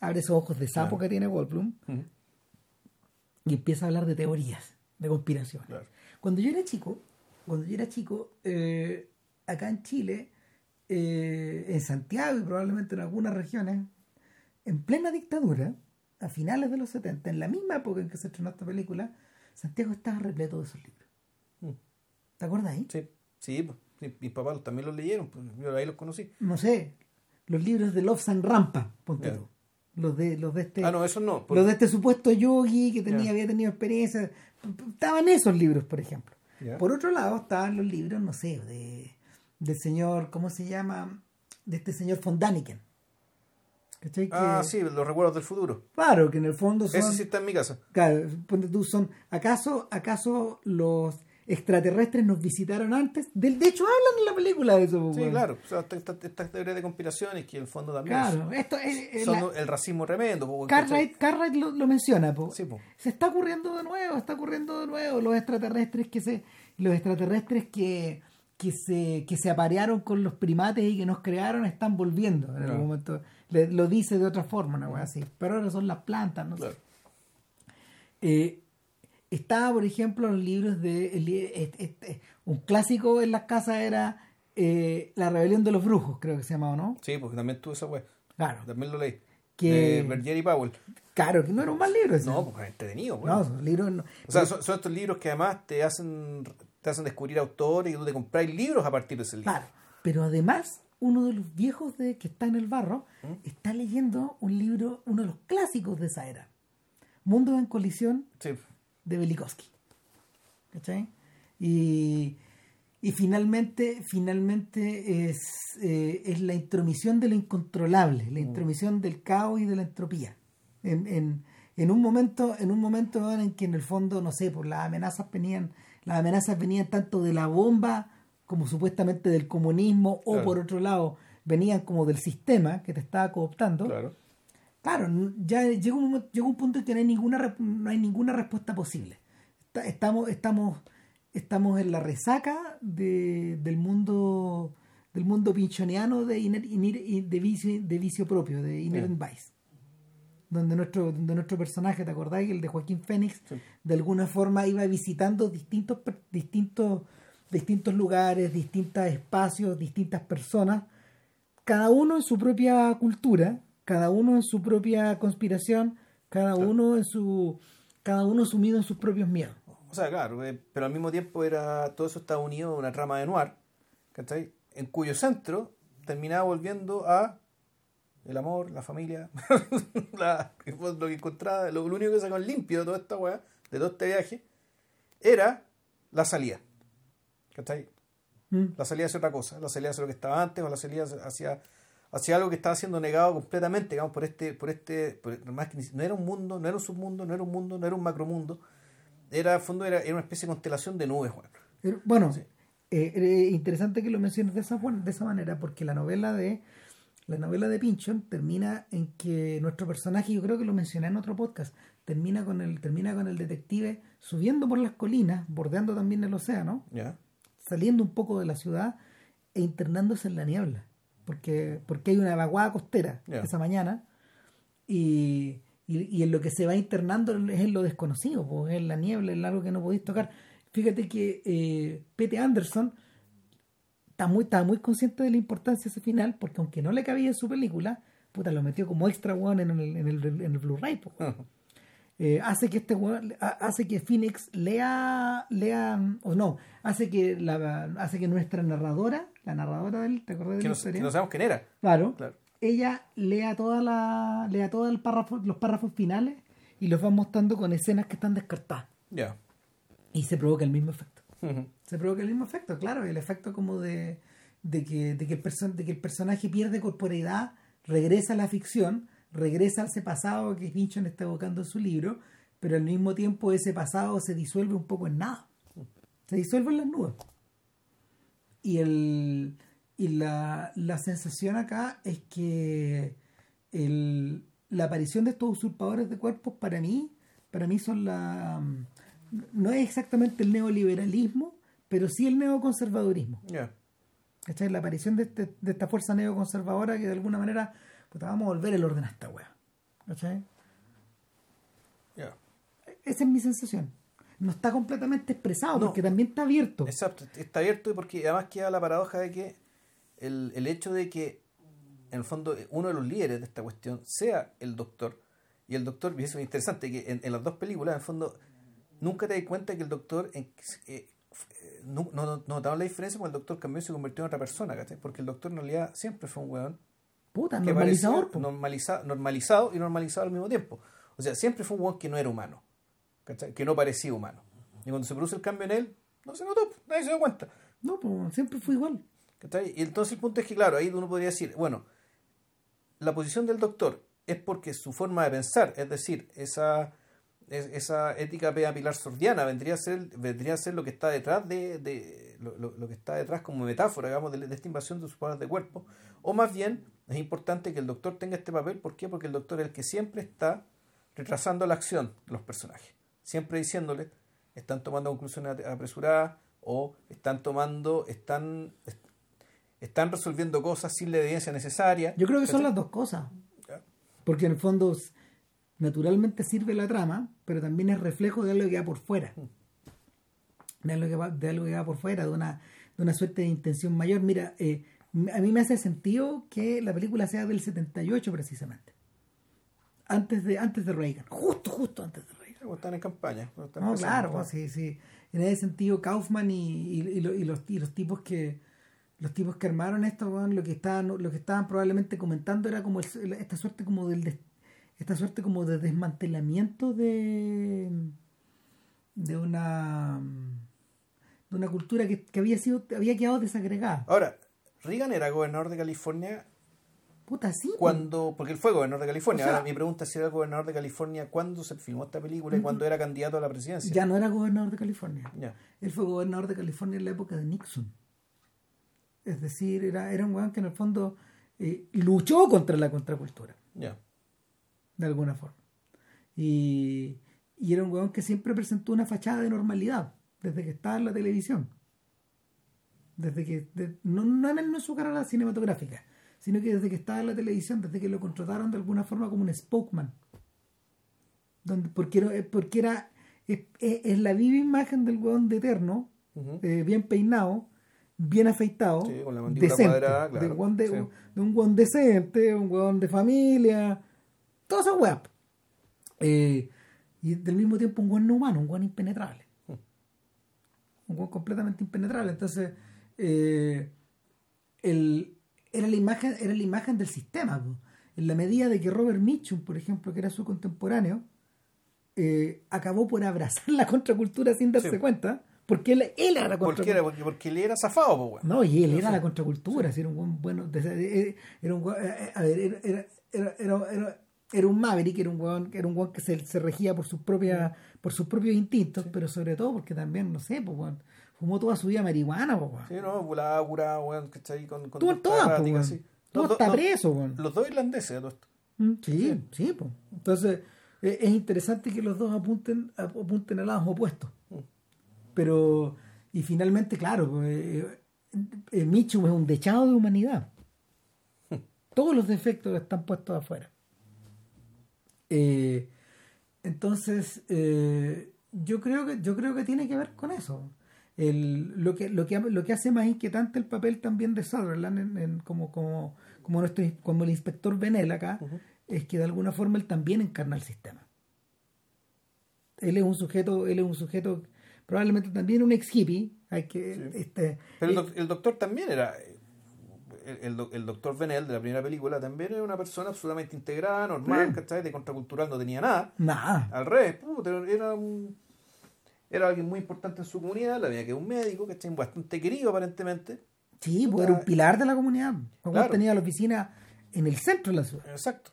abre esos ojos de sapo Claro. que tiene Goldblum, Ujú. y empieza a hablar de teorías, de conspiración. Claro. Cuando yo era chico, cuando yo era chico, eh, acá en Chile, eh, en Santiago y probablemente en algunas regiones, en plena dictadura, a finales de los 70, en la misma época en que se estrenó esta película, Santiago estaba repleto de esos libros. Mm. ¿Te acuerdas ahí? Sí, sí, sí, mis papás también los leyeron, pues. Yo ahí los conocí. No sé, los libros de Love San Rampa, ponte tú. Los de, los de este... Ah, no, eso no. Los de este supuesto yogi que tenía, había tenido experiencia. Estaban esos libros, por ejemplo. Por otro lado, estaban los libros, no sé, de, del señor, ¿cómo se llama? De este señor von Daniken. ¿Cachai? Que- Ah, sí, los recuerdos del futuro. Claro, que en el fondo son. Ese sí está en mi casa. Claro, ponte tú, son. ¿Acaso, ¿Acaso los extraterrestres nos visitaron antes? Del, de hecho, hablan en la película de eso. Sí, weón. claro. O sea, esta- esta- estas teorías de conspiraciones que en el fondo también Claro, esto es. son la- el racismo tremendo. po, Cartwright, Cartwright lo, lo menciona, po. Sí, po. se está ocurriendo de nuevo, está ocurriendo de nuevo los extraterrestres que se los extraterrestres que que se que se aparearon con los primates y que nos crearon están volviendo en algún momento Le- lo dice de otra forma una wea así pero ahora son las plantas no sé. Claro. Eh, estaba por ejemplo en los libros de el este- este- un clásico en las casas era eh, la rebelión de los brujos creo que se llamaba no Sí, porque también tuve esa wea. claro También lo leí. Que- De Berger y Powell. claro que no era un mal libro ese. No, porque es entretenido, no weón. esos libros no- O sea, son, son estos libros que además te hacen te hacen descubrir autores y tú te compráis libros a partir de ese libro. Claro, pero además uno de los viejos de que está en el barro está leyendo un libro, uno de los clásicos de esa era, Mundo en colisión Sí. de Belikovsky. ¿Cachai? Y, y finalmente, finalmente es, eh, es la intromisión de lo incontrolable, la intromisión del caos y de la entropía. En, en, en un momento, en un momento en que en el fondo, no sé, pues las amenazas venían, las amenazas venían tanto de la bomba como supuestamente del comunismo, o por otro lado, venían como del sistema que te estaba cooptando. Claro. Claro, ya llegó un, llegó un punto en que no hay ninguna, no hay ninguna respuesta posible. Está- estamos, estamos, estamos en la resaca de, del mundo del mundo pinchoniano de, iner- iner- de, vicio, de vicio propio, de Inherent Vice. Donde nuestro, donde nuestro personaje, ¿te acordás? El de Joaquín Fénix, Sí. de alguna forma iba visitando distintos, distintos, distintos lugares, distintos espacios, distintas personas, cada uno en su propia cultura, cada uno en su propia conspiración, cada uno en su cada uno sumido en sus propios miedos. O sea, claro, eh, pero al mismo tiempo era todo eso estaba unido a una trama de noir, ¿cachai? En cuyo centro terminaba volviendo a el amor, la familia, la, lo que encontraba, lo, lo único que sacó limpio de toda esta weá, de todo este viaje, era la salida. ¿Cachai? Mm. La salida hacia otra cosa, la salida hacia lo que estaba antes o la salida hacia, hacia algo que estaba siendo negado completamente, digamos, por este, por este, por- más que no era un mundo, no era un submundo, no era un mundo, no era un macromundo, era, al fondo, era, era una especie de constelación de nubes. Pero, Bueno, Sí. eh, eh, interesante que lo menciones de esa, de esa manera, porque la novela de la novela de Pinchon termina en que nuestro personaje, yo creo que lo mencioné en otro podcast, termina con el, termina con el detective subiendo por las colinas, bordeando también el océano, ¿Ya? Saliendo un poco de la ciudad e internándose en la niebla, porque, porque hay una vaguada costera esa mañana y, y, y en lo que se va internando es en lo desconocido, pues, en la niebla, en algo que no podéis tocar. Fíjate que eh, Pete Anderson está muy, estaba muy consciente de la importancia de ese final, porque aunque no le cabía en su película, puta, lo metió como extra one en el, en el, en el Blu-ray. pues. Eh, hace que este hace que Phoenix lea lea o no hace que la hace que nuestra narradora la narradora de él te acordás de Que la no, que no sabemos quién era. claro, Claro. ella lea toda la lea todo el párrafo los párrafos finales y los va mostrando con escenas que están descartadas Ya. y se provoca el mismo efecto se provoca el mismo efecto, claro, el efecto como de, de, que, de, que el perso- de que el personaje pierde corporeidad, regresa a la ficción, regresa a ese pasado que Pinchon está evocando en su libro, pero al mismo tiempo ese pasado se disuelve un poco en nada. Se disuelve en las nubes. Y, el, y la, la sensación acá es que el, la aparición de estos usurpadores de cuerpos para mí, para mí son la no es exactamente el neoliberalismo, pero sí el neoconservadurismo. Ya. ¿Cachai? La aparición de, este- de esta fuerza neoconservadora que de alguna manera, puta, vamos a volver el orden a esta wea. ¿Cachai? Ya. Esa es mi sensación. No está completamente expresado, No. porque también está abierto. Exacto, está abierto y porque además queda la paradoja de que el, el hecho de que en el fondo uno de los líderes de esta cuestión sea el doctor y el doctor, y eso es interesante, que en, en las dos películas en el fondo nunca te das cuenta que el doctor eh, eh, no, no, no notaron la diferencia cuando el doctor cambió y se convirtió en otra persona, ¿cachai? porque el doctor en realidad siempre fue un weón Puta, que normalizador. parecía normaliza- normalizado y normalizado al mismo tiempo. O sea, siempre fue un weón que no era humano, ¿cachai? que no parecía humano. Y cuando se produce el cambio en él, no se notó, nadie se dio cuenta. No, pues siempre fue igual. ¿cachai? Y entonces el punto es que, claro, ahí uno podría decir, bueno, la posición del doctor es porque su forma de pensar, es decir, esa, es- esa ética pea pilar sordiana vendría a ser, vendría a ser lo que está detrás de, de- lo, lo- lo que está detrás como metáfora, digamos, de, de esta invasión de sus poderes de cuerpo, o más bien es importante que el doctor tenga este papel, ¿por qué? Porque el doctor es el que siempre está retrasando la acción de los personajes, siempre diciéndole, están tomando conclusiones apresuradas o están tomando, están, est- están resolviendo cosas sin la evidencia necesaria. Yo creo que son las dos cosas. Porque en el fondo naturalmente sirve la trama, pero también es reflejo de algo que va por fuera. De algo que va, de algo que va por fuera, de una, de una suerte de intención mayor. Mira, eh, a mí me hace sentido que la película sea del 78 precisamente. Antes de, antes de Reagan. Justo, justo antes de Reagan. Cuando están en campaña. están No, claro, pues, sí, sí. En ese sentido, Kaufman y, y- y lo- y los, y los tipos que los tipos que armaron esto, lo que estaban, lo que estaban probablemente comentando era como el- esta suerte como del des- esta suerte como de desmantelamiento de de una de una cultura que, que había sido había quedado desagregada. Ahora, Reagan era gobernador de California Puta, sí. cuando, porque él fue gobernador de California. O sea- Ahora mi pregunta es si era gobernador de California cuando se filmó esta película y cuando era candidato a la presidencia. Ya no era gobernador de California. Ya. Él fue gobernador de California en la época de Nixon. Es decir, era, era un weón que en el fondo eh, luchó contra la contracultura, Ya. de alguna forma. Y, y era un weón que siempre presentó una fachada de normalidad, desde que estaba en la televisión. Desde que, de- no, no no en su carrera cinematográfica, sino que desde que estaba en la televisión, desde que lo contrataron de alguna forma como un spokesman. Donde, porque era, eh, porque era es, la viva imagen del weón de eterno, eh, bien peinado, bien afeitado, Sí, con la mandíbula decente, cuadrada, de, un de, sí. de un hueón decente, un hueón de familia, toda esa weá. Eh, y del mismo tiempo un hueón no humano, un hueón impenetrable. Hmm. Un hueón completamente impenetrable. Entonces, eh, el- era, la imagen, era la imagen del sistema. po. En la medida de que Robert Mitchum, por ejemplo, que era su contemporáneo, eh, acabó por abrazar la contracultura sin darse Sí. cuenta, porque él, él era la ¿Por qué contracultura. Porque, porque él era zafado. No, y él era Sí. la contracultura, era un buen bueno, de- era un eh, a ver, era, era, era, era- un maverick, era un era un hueón que se, se regía por sus propias, por sus propios instintos, pero sobre todo porque también, no sé, pues weón, fumó toda su vida marihuana, weón. Sí, no, volaba, curado, weón, ¿cachai? Con, con torta todas, pues, errática, weón. sí. Tú Los do- está preso, weón. Los dos irlandeses, todo esto. Mm, Sí, sí, pues. Entonces, eh, es interesante que los dos apunten, ap- apunten a lados opuestos. Pero, y finalmente, claro, pues, eh, eh, Mitchum es un dechado de humanidad. Todos los defectos están puestos afuera. Eh, entonces, eh, yo creo que yo creo que tiene que ver con eso. El, lo, que, lo, que, lo que hace más inquietante el papel también de Sutherland en- en- como, como, como, nuestro, como el inspector Benel acá es que de alguna forma él también encarna el sistema. Él es un sujeto, él es un sujeto, probablemente también un ex hippie, hay que Sí. este, Pero el, eh, doc- el doctor también era. eh, El, el el doctor Venel de la primera película también era una persona absolutamente integrada, normal. ¿cachai? De contracultural no tenía nada. nada. Al revés, era un. Era alguien muy importante en su comunidad, la veía que era un médico, ¿cachai? Bastante querido aparentemente. Sí, pues era un pilar de la comunidad. Claro. tenía la oficina en el centro de la ciudad. Exacto.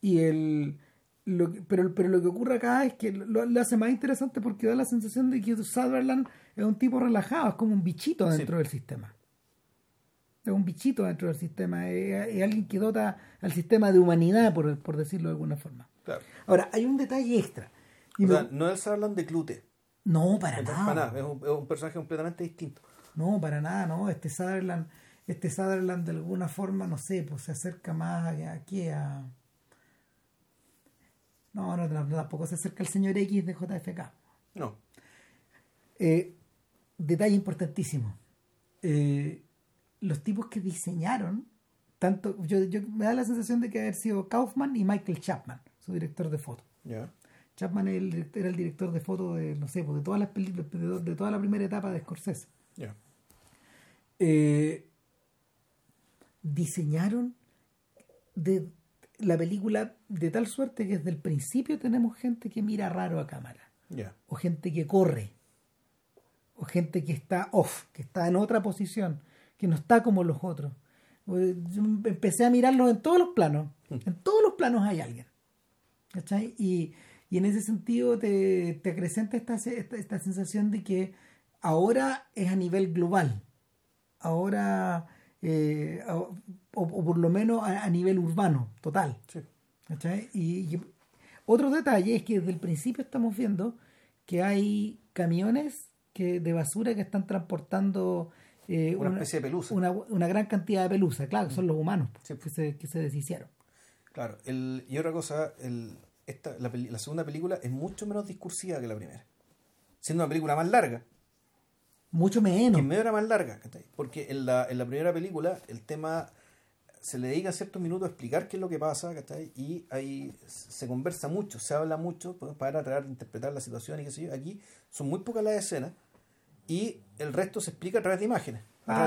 Y el, lo que- pero, pero lo que ocurre acá es que lo, lo hace más interesante porque da la sensación de que Sutherland es un tipo relajado, es como un bichito Sí. dentro del sistema. Es un bichito dentro del sistema, es, es alguien que dota al sistema de humanidad, por, por decirlo de alguna forma. Claro. Ahora, hay un detalle extra. Y O sea, no es Sutherland de Clute. No, para Para nada. nada, Es, un, es un personaje completamente distinto. No, para nada, no. Este Sutherland, este Sutherland de alguna forma, no sé, pues se acerca más a, aquí a... No, no, tampoco se acerca al señor X de JFK. No. Eh, detalle importantísimo. Eh, los tipos que diseñaron, tanto, yo, yo me da la sensación de que haber sido Kaufman y Michael Chapman, su director de foto. Ya. Chapman era el, era el director de foto de, no sé, pues, de todas las películas, de, de toda la primera etapa de Scorsese. Ya. eh, diseñaron de la película de tal suerte que desde el principio tenemos gente que mira raro a cámara, o gente que corre, o gente que está off, que está en otra posición, que no está como los otros. Eh, Yo empecé a mirarlos en todos los planos, en todos los planos hay alguien. ¿cachai? Y, y en ese sentido te, te acrecenta esta, esta, esta sensación de que ahora es a nivel global, ahora, eh, o, o por lo menos a, a nivel urbano, total. Sí. Y, y otro detalle es que desde el principio estamos viendo que hay camiones que de basura que están transportando eh, Una especie de pelusa. una, una gran cantidad de pelusa, claro, son los humanos Sí. que, se, que se deshicieron. Claro. El, y otra cosa, el, esta, la, la segunda película es mucho menos discursiva que la primera. Siendo una película más larga. Mucho Que menos. en medio era más larga. ¿cachai? Porque en la, en la primera película el tema se le dedica ciertos minutos a explicar qué es lo que pasa, ¿cachai? Y ahí se conversa mucho, se habla mucho pues, para tratar de interpretar la situación y qué sé yo. Aquí son muy pocas las escenas y el resto se explica a través de imágenes,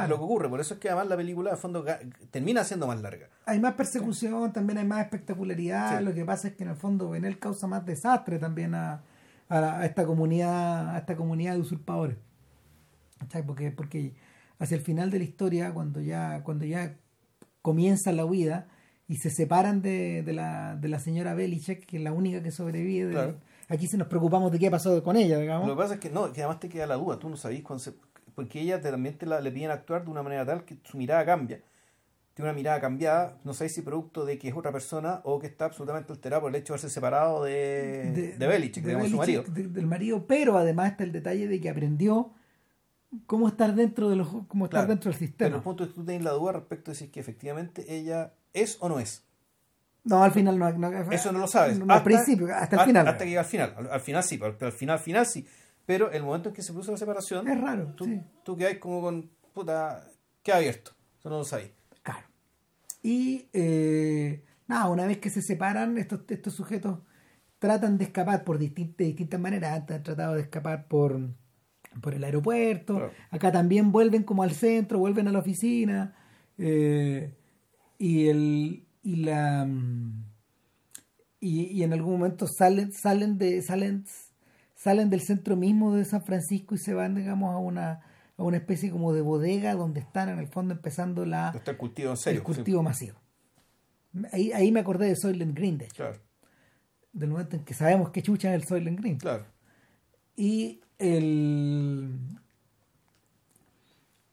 lo que ocurre. Por eso es que además la película, de fondo, termina siendo más larga. Hay más persecución, también hay más espectacularidad. Sí. Lo que pasa es que en el fondo Benel causa más desastre también a, a la- a esta comunidad, a esta comunidad de usurpadores. ¿Cachai? Porque, porque hacia el final de la historia, cuando ya, cuando ya comienza la huida y se separan de, de la, de la señora Belichek, que es la única que sobrevive, de- aquí se nos preocupamos de qué ha pasado con ella, digamos. Lo que pasa es que no, que además te queda la duda, tú no sabés cuándo se- porque ella también te la, le piden actuar de una manera tal que su mirada cambia. Tiene una mirada cambiada, no sabéis si producto de que es otra persona o que está absolutamente alterada por el hecho de haberse separado de, de, Belichick, de digamos, su Belichick, marido. de- del marido, pero además está el detalle de que aprendió cómo estar dentro de los cómo estar Claro, dentro del Pero sistema. el punto es que tú tienes la duda respecto de si es que efectivamente ella es o no es. No, al final no. no- Eso no lo sabes. no, al principio, hasta el final. Hasta que llega al final. Al, al final sí, pero al final, final sí. Pero el momento en que se produce la separación, Es raro, tú, sí. tú quedas como con. puta, queda abierto. Eso no lo sabéis. Claro. Y eh, nada, una vez que se separan, estos, estos sujetos tratan de escapar por distin- de distintas maneras. Han tratado de escapar por, por el aeropuerto. Claro. Acá también vuelven como al centro, vuelven a la oficina. eh, y el y la mm, y, y en algún momento salen salen de salen salen del centro mismo de San Francisco y se van digamos a una a una especie como de bodega donde están en el fondo empezando la Está el cultivo en serio. el cultivo masivo. Ahí, ahí me acordé de Soylent Green, de hecho, Claro, del momento en que sabemos que chucha es el Soylent Green. claro. Y el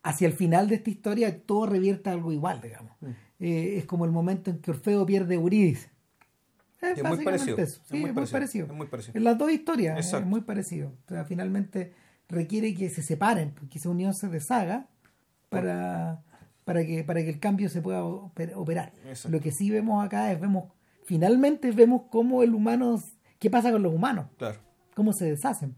hacia el final de esta historia todo revierte a algo igual, digamos. Mm. Eh, es como el momento en que Orfeo pierde a Eurídice. Es, Es muy básicamente parecido. eso. Es Sí, muy es muy parecido. Es muy parecido. En las dos historias Exacto. es muy parecido. O sea, finalmente requiere que se separen, que esa unión se deshaga para, para, que, para que el cambio se pueda oper- operar. Exacto. Lo que sí vemos acá es, vemos, finalmente vemos cómo el humano, qué pasa con los humanos, Claro. cómo se deshacen.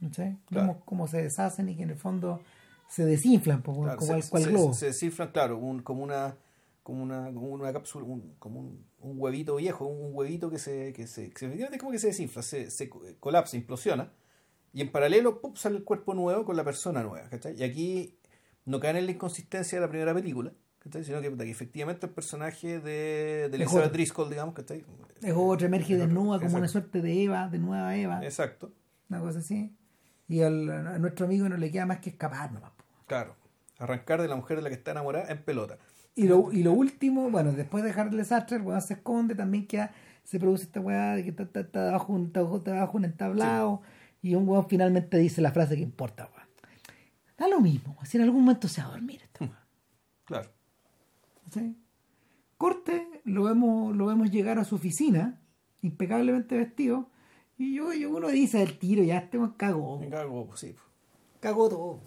¿Cachai? Claro. Vemos cómo se deshacen y que en el fondo se desinflan, po, Claro, como se, el cual se- globo. se descifran, claro, un- como una como una, como una cápsula, un- como un, un huevito viejo, un huevito que se, que se, que se- como que se desinfla, se, se co- colapsa, implosiona, y en paralelo ¡pum! sale el cuerpo nuevo con la persona nueva, ¿cachai? Y aquí no caen en la inconsistencia de la primera película, ¿cachai? Sino que, efectivamente el personaje de, de Elizabeth. Driscoll, digamos, ¿cachai? Es otro, emerge desnuda como una suerte de Eva, de nueva Eva, Exacto, una cosa así. Y al- a nuestro amigo no le queda más que escapar nomás. claro. Arrancar de la mujer de la que está enamorada en pelota. Y lo, y lo último, bueno, después de dejar el desastre, el weón se esconde, también queda, se produce esta weá de que está, está, está debajo, un- está, un entablado, y un weón finalmente dice la frase que importa, weón. Da lo mismo, si en algún momento se va a dormir esta weá. Claro. ¿sí? Corte, lo vemos, lo vemos llegar a su oficina, impecablemente vestido, y yo, yo uno dice el tiro, ya este weón cagó, Me cago, sí. cagó todo.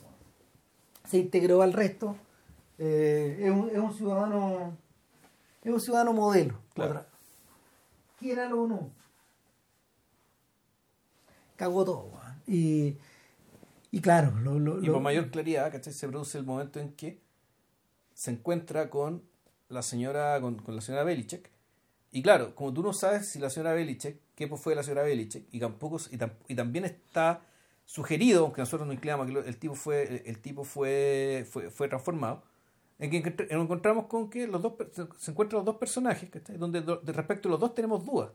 Se integró al resto. Eh, es, un, es un ciudadano. Es un ciudadano modelo. Claro. Otra. Quiéralo o no. Cagó todo. Y, y claro, lo, lo- Y por mayor claridad, ¿cachai? Se produce el momento en que se encuentra con la señora, con, con la señora Belichek. Y claro, como tú no sabes si la señora Belichek, qué pues fue la señora Belichek, y tampoco, y, tam- y también está sugerido, aunque nosotros nos inclinamos que el tipo fue, el, el tipo fue, fue, fue transformado, en que nos encontramos con que los dos se encuentran los dos personajes, ¿cachai? donde do- de respecto a los dos tenemos dudas.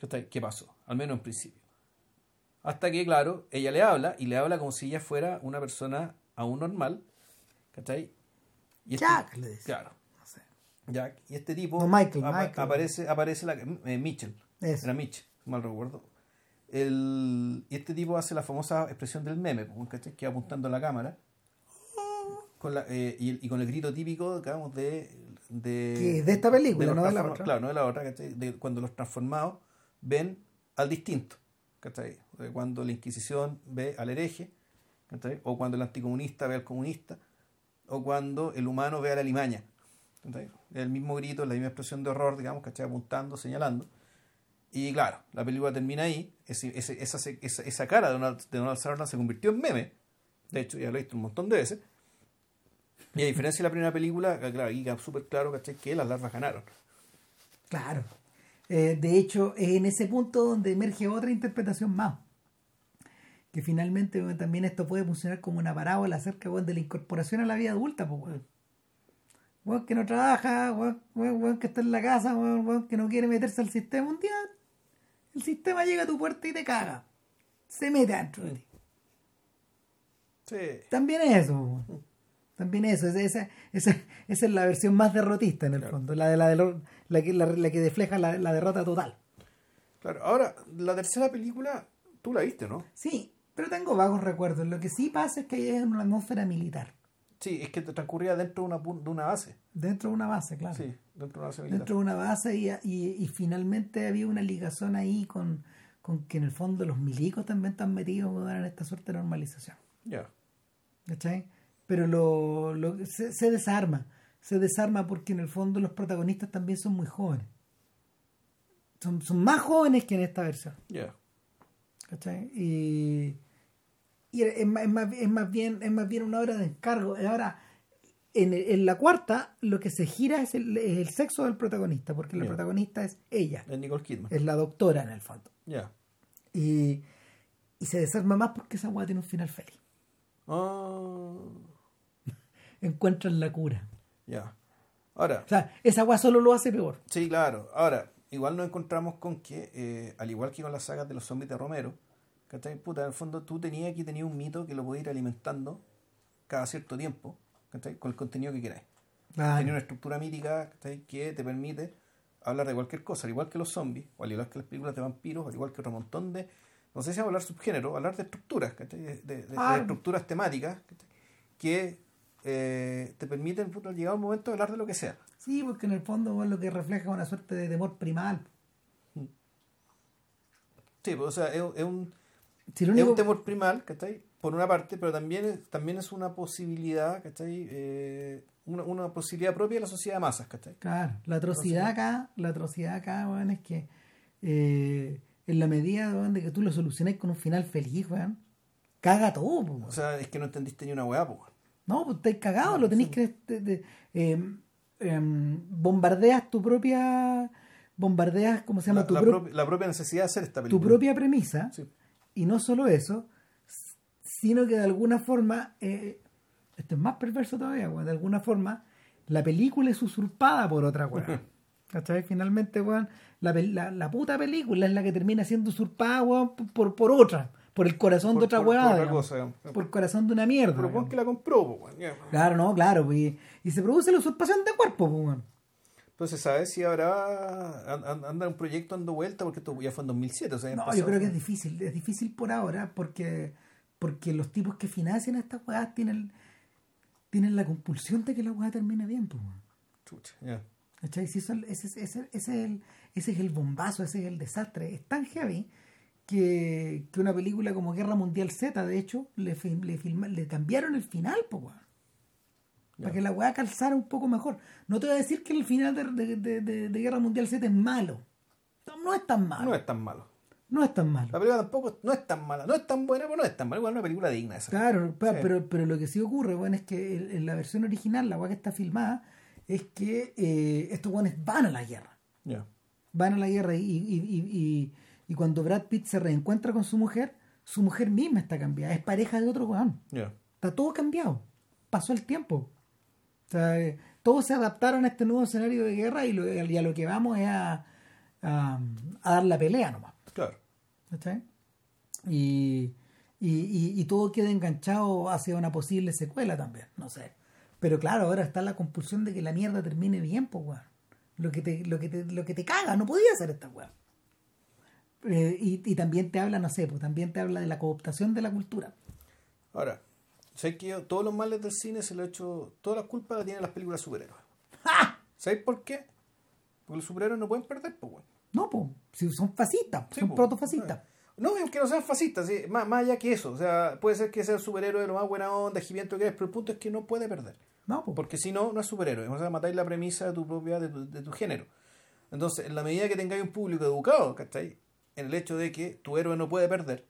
¿cachai? ¿Qué pasó? Al menos en principio. Hasta que, claro, ella le habla y le habla como si ella fuera una persona aún normal. ¿Cachai? Y este- Jack, le dice. Claro, no sé. Jack. Y este tipo No, Michael, apa- Michael. aparece, aparece la, eh, Mitchell. Eso. Era Mitch, mal recuerdo. El, y este tipo hace la famosa expresión del meme, ¿cachai? Que va apuntando a la cámara. Con la, eh, y, y con el grito típico, digamos, de. De, de esta película, no de la otra. Claro, no de la otra, ¿cachai? De cuando los transformados ven al distinto, ¿cachai? De cuando la Inquisición ve al hereje, ¿cachai? O cuando el anticomunista ve al comunista, o cuando el humano ve a la limaña. ¿cachai? El mismo grito, la misma expresión de horror, digamos, ¿cachai? Apuntando, señalando. Y claro, la película termina ahí. Ese- ese- esa, esa, esa cara de Donald, de Donald Sutherland se convirtió en meme. De hecho, ya lo he visto un montón de veces. Y a diferencia de la primera película, claro, aquí queda súper claro, ¿cachai? Que las larvas ganaron. Claro. Eh, de hecho, es en ese punto donde emerge otra interpretación más. Que finalmente bueno, también esto puede funcionar como una parábola acerca bueno, de la incorporación a la vida adulta. Pues, weón. Weón que no trabaja, weón- weón que está en la casa, weón que no quiere meterse al sistema un día. El sistema llega a tu puerta y te caga. Se mete adentro de ti. Sí. También es eso. También eso. Esa, esa, esa, esa es la versión más derrotista en el Claro. fondo. La, de la, de la, que, la, la que defleja la, la derrota total. Claro, ahora, la tercera película, tú la viste, ¿no? Sí, pero tengo vagos recuerdos. Lo que sí pasa es que ahí es una atmósfera militar. Sí, es que transcurría dentro de una, de una base. Dentro de una base, claro. Sí, dentro de una base militar. Dentro de una base y, y, y finalmente había una ligazón ahí con, con que en el fondo los milicos también están metidos en esta suerte de normalización. Ya. ¿Cachai? Pero lo, lo- se, se desarma. Se desarma porque en el fondo los protagonistas también son muy jóvenes. Son, son más jóvenes que en esta versión. Ya. ¿cachai? Y, y es más, es más, es más bien es más bien una obra de encargo. Ahora, en, en la cuarta, lo que se gira es el, es el sexo del protagonista, porque la Ya. protagonista es ella, Es Nicole Kidman. es la doctora en el fondo. Ya. Y, y se desarma más porque esa weá tiene un final feliz. Ah, Encuentran la cura. ya. Ahora, O sea, esa weá solo lo hace peor. Sí, claro. Ahora, igual nos encontramos con que, eh, al igual que con las sagas de los zombies de Romero, ¿cachai? Puta, en el fondo tú tenías aquí tenías un mito que lo podías ir alimentando cada cierto tiempo, ¿cachai? Con el contenido que queráis. Ah, Tenía una estructura mítica ¿cachai? que te permite hablar de cualquier cosa, al igual que los zombies, o al igual que las películas de vampiros, al igual que otro montón de. No sé si hablar subgénero, hablar de estructuras, ¿cachai? De, de- de- de Ah. estructuras temáticas ¿cachai? que eh, te permiten, llegar un momento, hablar de lo que sea. Sí, porque en el fondo weón, lo que refleja es una suerte de temor primal. Sí, pues, o sea, es, es un, Si es un temor primal, ¿cachai? Por una parte, pero también es, también es una posibilidad, ¿cachai? Eh, una, una posibilidad propia de la sociedad de masas, ¿cachai? Claro, la atrocidad acá, la atrocidad acá, weón, es que eh, en la medida weón, de que tú lo soluciones con un final feliz, weón, caga todo, weón. O sea, es que no entendiste ni una weá, pues. No, pues estáis cagados, lo tenéis que. em, em, bombardeas tu propia. Bombardeas, ¿cómo se llama? La, tu, la pro- propi- la propia necesidad de hacer esta tu película. propia premisa. Sí. Y no solo eso, sino que de alguna forma. eh, esto es más perverso todavía, weón. De alguna forma, la película es usurpada por otra weón. ¿Cachai? Finalmente, weón, la, la, la puta película es la que termina siendo usurpada, weón, por, por otra. Por el corazón Por- de otra por- weá. por cosa, el corazón de una mierda. Pero pon que la compró, pues. Claro, no, claro. Y, y se produce la usurpación de cuerpo, pues, weón. Entonces, ¿sabes si habrá. an- an- anda un proyecto dando vuelta? Porque esto ya fue en 2007. O sea, No, yo creo que es difícil. Es difícil por ahora porque, porque los tipos que financian estas weas tienen, tienen la compulsión de que la weá termine bien, pues. Chucha, ya. ¿Cachai? Si ese, ese- ese- ese es el, ese es el bombazo, ese es el desastre. Es tan heavy que, que una película como Guerra Mundial Z, de hecho, le, le, filma- le cambiaron el final, pues, weón. Para que la weá calzara un poco mejor. No te voy a decir que el final de, de- de- de- Guerra Mundial Z es malo. No, no es tan malo. No es tan malo. No es tan malo. La película tampoco no es tan mala. No es tan buena, pero no es tan mala. Igual es una película digna esa. Claro, Sí. pero, pero lo que sí ocurre, bueno, es que en, la versión original, la weá que está filmada, es que eh, estos weones van a la guerra. Ya. Van a la guerra y, y, y, y- y cuando Brad Pitt se reencuentra con su mujer, su mujer misma está cambiada. Es pareja de otro weón. Está todo cambiado. Pasó el tiempo. O sea, eh, todos se adaptaron a este nuevo escenario de guerra y, lo- y a lo que vamos es a, a, a dar la pelea nomás. Claro. Y, y, y, y todo queda enganchado hacia una posible secuela también, no sé. Pero claro, ahora está la compulsión de que la mierda termine bien, pues, weón. Lo que te, lo que te, lo que te caga, no podía hacer esta weón. Eh, y, y también te habla, no sé, pues también te habla de la cooptación de la cultura. Ahora, ¿sabes que yo todos los males del cine se lo he hecho. Todas las culpas las tienen las películas superhéroes. ¡Ja! ¿Sabes por qué? Porque los superhéroes no pueden perder, pues, weón. No, pues, si son fascistas, Sí, son po. protofascistas. No, aunque no sean fascistas, sí, más, más allá que eso. O sea, puede ser que sea el superhéroe de lo más buena onda, jiviento que es, pero el punto es que no puede perder. No, pues. Porque si no, no es superhéroe. O sea, matáis la premisa de tu propia, de tu, de tu género. Entonces, en la medida que tengáis un público educado, ¿cachai? En el hecho de que tu héroe no puede perder.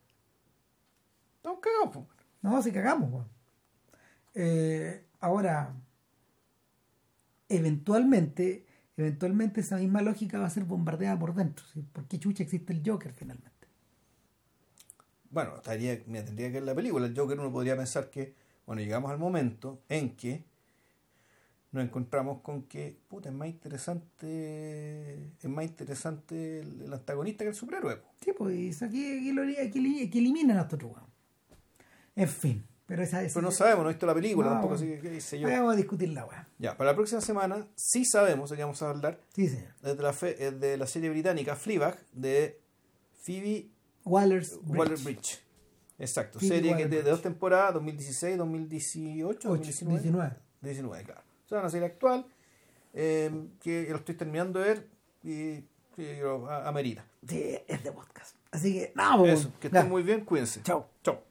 Cagados, pues. No, si cagamos, weón. Eh, ahora, eventualmente, eventualmente esa misma lógica va a ser bombardeada por dentro. ¿sí? ¿Por qué chucha existe el Joker finalmente? Bueno, estaría, me tendría que ver la película. El Joker uno podría pensar que, bueno, llegamos al momento en que nos encontramos con que, puta, es más interesante, es más interesante el, el antagonista que el superhéroe. po. Sí, pues aquí, aquí, lo- aquí eli- aquí eliminan a estos weón. En fin, pero esa es. Pero no sabemos, no he visto la película No, tampoco, bueno. así sé yo. Vamos a discutir la weá. Ya, para la próxima semana sí sabemos de qué vamos a hablar. Sí, señor. De la, fe- de la serie británica Fleabag de Phoebe Waller's Waller Bridge. Exacto, Phoebe serie que de, Waller-Bridge. de dos temporadas, 2016, 2018, 2019. 19. 19, claro. O sea, una serie actual eh, que lo estoy terminando de ver y a- amerita. Sí, es de podcast. Así que, vamos. Eso, que ya. estén muy bien, cuídense. Chao. Chao.